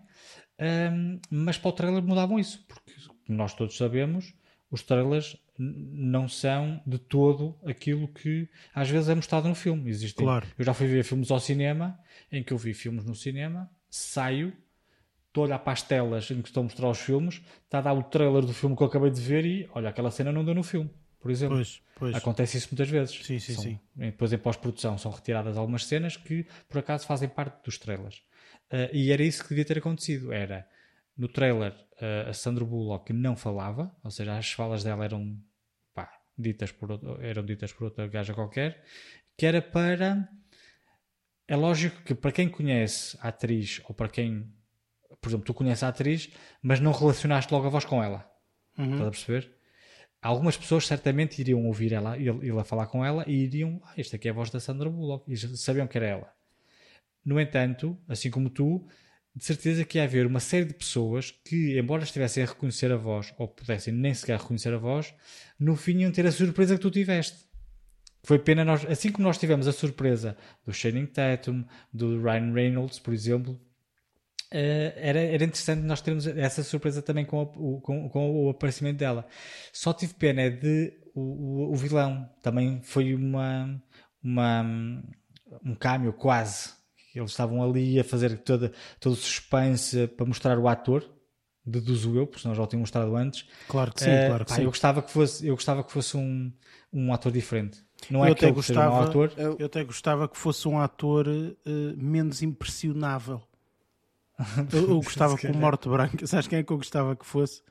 Ahm, mas para o trailer mudavam isso, porque nós todos sabemos, os trailers não são de todo aquilo que às vezes é mostrado no filme. Existem, Claro. Eu já fui ver filmes ao cinema, em que eu vi filmes no cinema, saio, estou a olhar para as telas em que estão a mostrar os filmes, está a dar o trailer do filme que eu acabei de ver e olha, aquela cena não deu no filme, por exemplo. Pois, pois. Acontece isso muitas vezes. Sim, sim, São- sim. Depois em pós-produção são retiradas algumas cenas que por acaso fazem parte dos trailers. Ah, e era isso que devia ter acontecido. Era no trailer ah, a Sandra Bullock não falava, ou seja, as falas dela eram pá, ditas por outro- eram ditas por outra gaja qualquer, que era para é lógico que para quem conhece a atriz ou para quem por exemplo, tu conheces a atriz, mas não relacionaste logo a voz com ela. Estás a perceber? Algumas pessoas certamente iriam ouvir ela, ele, a falar com ela e iriam, ah, esta aqui é a voz da Sandra Bullock, e sabiam que era ela. No entanto, assim como tu, de certeza que ia haver uma série de pessoas que, embora estivessem a reconhecer a voz, ou pudessem nem sequer reconhecer a voz, no fim iam ter a surpresa que tu tiveste. Foi pena nós, assim como nós tivemos a surpresa do Channing Tatum, do Ryan Reynolds, por exemplo, eh, era, era interessante nós termos essa surpresa também com, o, com, com o aparecimento dela. Só tive pena é de o, o, o vilão também foi uma, uma um cameo quase. Eles estavam ali a fazer toda, todo o suspense para mostrar o ator, deduzo eu, porque senão já o tinham mostrado antes. Claro que sim, Eh, claro que pá, sim. Eu gostava que fosse, eu gostava que fosse um, um ator diferente. Não é eu que até seja um gostava, ator. eu, até gostava que fosse um ator eh, menos impressionável. [laughs] Eu, eu gostava que o Morte Branca, sabes quem é que eu gostava que fosse?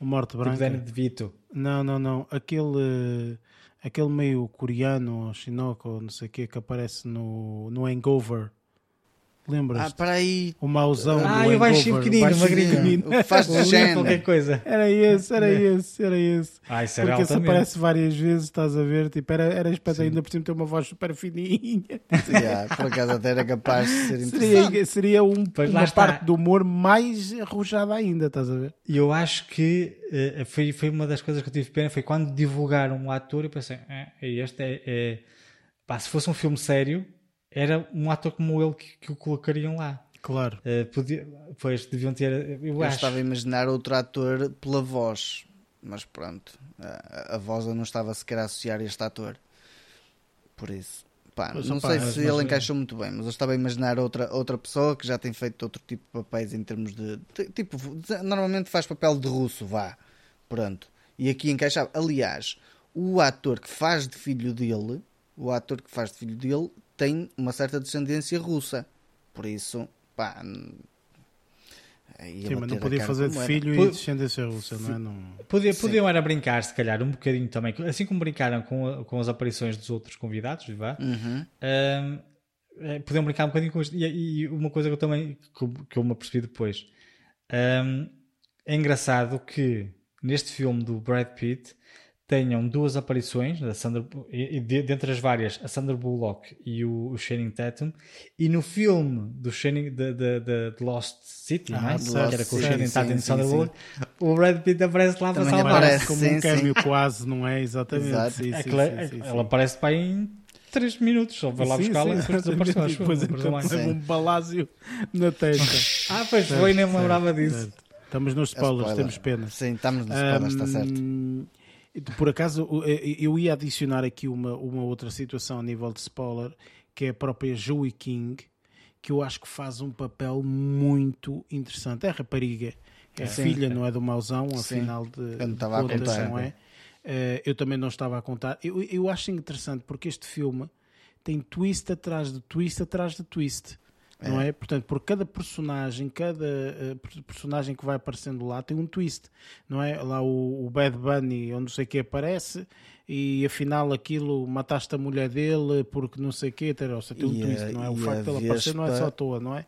O Morte Tipo Branca. Danny DeVito. Não, não, não. Aquele, aquele meio coreano, ou chinoco, ou não sei o que, que aparece no, no Hangover. Lembras? Ah, para aí. o mauzão Ah, do e o baixinho pequenino, magrinho. pequenino. Faz de [laughs] género. qualquer coisa. Era esse, era esse, era esse. Ah, isso era Porque esse altamente. aparece várias vezes, estás a ver? Tipo, era, era espécie ainda por cima ter uma voz super fininha. [laughs] Yeah, por acaso até era capaz de ser interessante. Seria, seria um, uma está. parte do humor mais arrojada ainda, estás a ver? E eu acho que eh, foi, foi uma das coisas que eu tive pena. Foi quando divulgaram um ator, eu pensei, "Ah, é este é, é- pá, se fosse um filme sério, era um ator como ele que, que o colocariam lá. Claro. Eh, podia, pois deviam ter. Eu, Eu acho. estava a imaginar outro ator pela voz, mas pronto, a, a voz eu não estava sequer a associar a este ator. Por isso, pá, Pois, não opá, sei se ele encaixou muito bem, mas eu estava a imaginar outra, outra pessoa que já tem feito outro tipo de papéis em termos de. de- tipo, normalmente faz papel de russo, vá. Pronto. E aqui encaixava. Aliás, o ator que faz de filho dele, o ator que faz de filho dele, tem uma certa descendência russa. Por isso, pá. ia Sim, mas não podia fazer de era. filho Pô- e descendência russa, não é? Não... Podia, podiam era brincar, se calhar, um bocadinho também, assim como brincaram com, com as aparições dos outros convidados, vá. Uhum. Ahm, eh, podiam brincar um bocadinho com isto. E, e uma coisa que eu também que, eu- que eu me apercebi depois ahm, é engraçado que neste filme do Brad Pitt tenham duas aparições da Sandra, e, e de- dentre as várias a Sandra Bullock e o, o Channing Tatum e no filme do Channing de, de, de- de Lost City não é? Ah, certo, que era com o Channing Tatum e Sandra. Bullock o Brad Pitt aparece lá para salvar aparece. como sim, um cameo quase, não é? Exatamente. Exato. Sim, sim, sim, ela aparece para aí em 3 minutos só vai lá buscá-la sim, e depois desapareceu acho Depois apareceu um balásio na testa. Ah, pois foi, nem me lembrava disso. Estamos nos É spoilers, spoiler. temos pena. Sim, estamos nos spoilers, está certo. Por acaso, eh, eu ia adicionar aqui uma, uma outra situação a nível de spoiler, que é a própria Joey King, que eu acho que faz um papel muito interessante. É rapariga, é a Sim. filha, não é do mauzão, afinal de Eu não estava a contar. não é? Eh, eu também não estava a contar. Eu, eu acho interessante porque este filme tem twist atrás de twist atrás de twist. Não é? Portanto, por cada personagem, cada per- personagem que vai aparecendo lá tem um twist, não é? Lá o, o Bad Bunny, ou não sei o que aparece, e afinal aquilo mataste a mulher dele porque não sei o que, ou seja, tem um E twist, não é? O facto de ele aparecer não é só à toa, não é?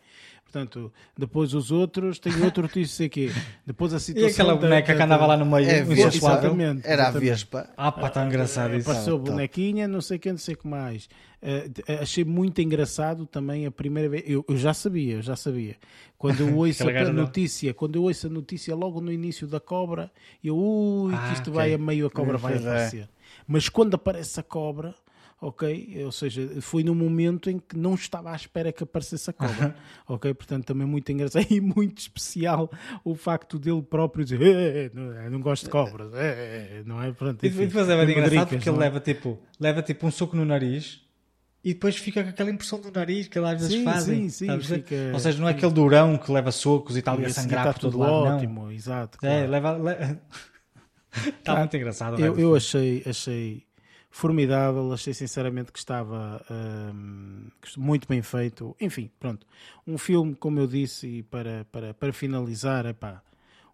Portanto, depois os outros têm outro o quê. Depois a E situação. aquela da- boneca da- que andava lá no meio, É, Vespa. Exatamente, Era a. Vespa. Ah, pá, está engraçado isso. Top, top. bonequinha, não sei o que, não sei o que mais. Eh, de- achei muito engraçado também a primeira vez. Eu, eu já sabia, eu já sabia. Quando eu [laughs] ouço Aquela a notícia, quando eu ouço a notícia logo no início da cobra, eu, ui, Ah, que isto ok. vai a meio, a cobra Hum, vai pois é. aparecer. Mas quando aparece a cobra, ok? Ou seja, foi no momento em que não estava à espera que aparecesse a cobra, ok? Portanto, também muito engraçado [laughs] e muito especial o facto dele próprio dizer "Eh, não, eu não gosto de cobras, eh, não é? Pronto, E enfim, depois é bem engraçado porque ele não é? leva tipo, leva tipo um soco no nariz e depois fica com aquela impressão do nariz que ele às vezes Sim, fazem. sim, sim, fica- Ou seja, não é aquele durão que leva socos e tal e a sangrar está por todo lado. Não. ótimo, exato. É, claro. leva. le- Está [laughs] muito engraçado. eu, eu achei, achei formidável, achei sinceramente que estava hum, muito bem feito. Enfim, pronto. Um filme, como eu disse, e para, para, para finalizar, epá,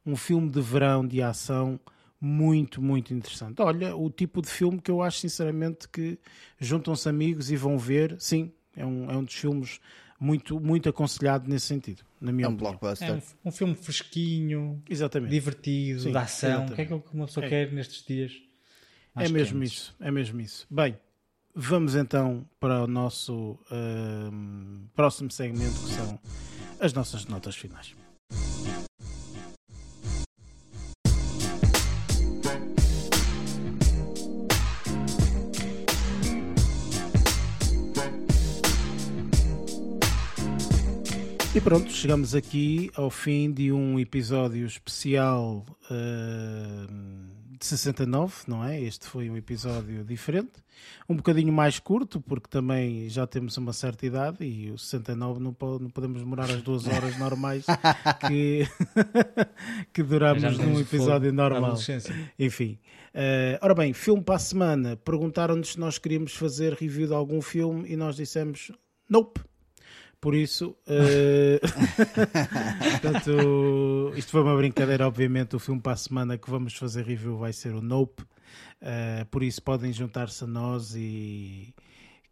um filme de verão de ação muito, muito interessante. Olha, o tipo de filme que eu acho sinceramente que juntam-se amigos e vão ver, sim, é um, é um dos filmes muito, muito aconselhado nesse sentido, na minha É um opinião. É blockbuster. um, um filme fresquinho, Exatamente. divertido, Sim, de ação. exatamente. O que é que uma pessoa É. quer nestes dias? É mais mesmo quentes? isso, é mesmo isso. Bem, vamos então para o nosso ahm, próximo segmento que são as nossas notas finais. E pronto, chegamos aqui ao fim de um episódio especial ahm, de 69, não é? Este foi um episódio diferente, um bocadinho mais curto, porque também já temos uma certa idade e o 69 não, po- não podemos demorar as duas horas normais [laughs] que, [laughs] que duramos num episódio normal. Enfim. Eh, ora bem, filme para a semana. Perguntaram-nos se nós queríamos fazer review de algum filme e nós dissemos nope. Por isso, eh, [laughs] portanto, isto foi uma brincadeira, obviamente. O filme para a semana que vamos fazer review vai ser o Nope. Eh, por isso, podem juntar-se a nós e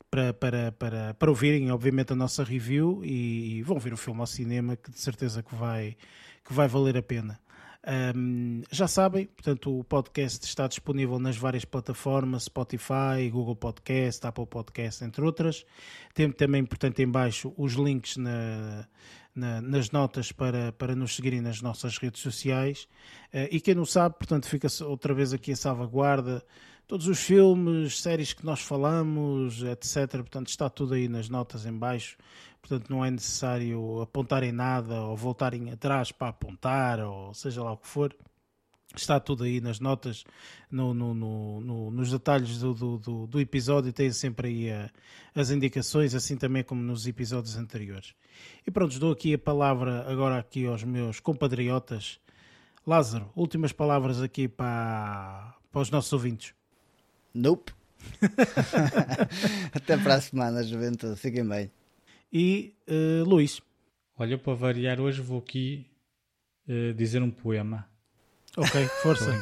para, para, para, para ouvirem, obviamente, a nossa review e vão ver o filme ao cinema, que de certeza que vai, que vai valer a pena. Um, já sabem, portanto, o podcast está disponível nas várias plataformas, Spotify, Google Podcast, Apple Podcast, entre outras. Tem também, portanto, em baixo os links na, na, nas notas para, para nos seguirem nas nossas redes sociais. Uh, e quem não sabe, portanto, fica outra vez aqui a salvaguarda. Todos os filmes, séries que nós falamos, etc. Portanto, está tudo aí nas notas em baixo portanto não é necessário apontarem nada ou voltarem atrás para apontar ou seja lá o que for. Está tudo aí nas notas, no, no, no, nos detalhes do, do, do, episódio, tem sempre aí a, as indicações, assim também como nos episódios anteriores. E pronto, dou aqui a palavra agora aqui aos meus compatriotas. Lázaro, últimas palavras aqui para, para os nossos ouvintes. Nope. [laughs] Até para a semana, juventude. Fiquem bem e uh, Luís. Olha, para variar hoje vou aqui uh, dizer um poema. Ok, [laughs] força.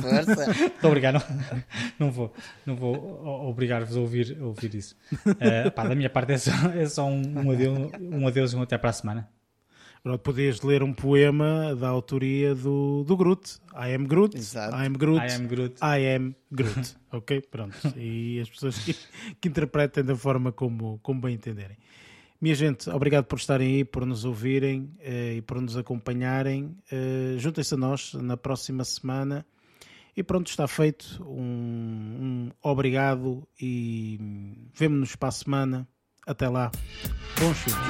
força. [laughs] Estou obrigado. Não, não, vou, não vou obrigar-vos a ouvir, a ouvir isso. Uh, pá, da minha parte é só, é só um, um, adeus, um adeus e um até para a semana. Pronto, podias ler um poema da autoria do, do Groot. I am Groot. Exato. I am Groot. I am Groot. I am Groot. [laughs] ok? Pronto. E as pessoas que, que interpretem da forma como, como bem entenderem. Minha gente, obrigado por estarem aí, por nos ouvirem eh, e por nos acompanharem. Eh, juntem-se a nós na próxima semana. E pronto, está feito. Um, um obrigado e vemo-nos para a semana. Até lá. Bons filmes.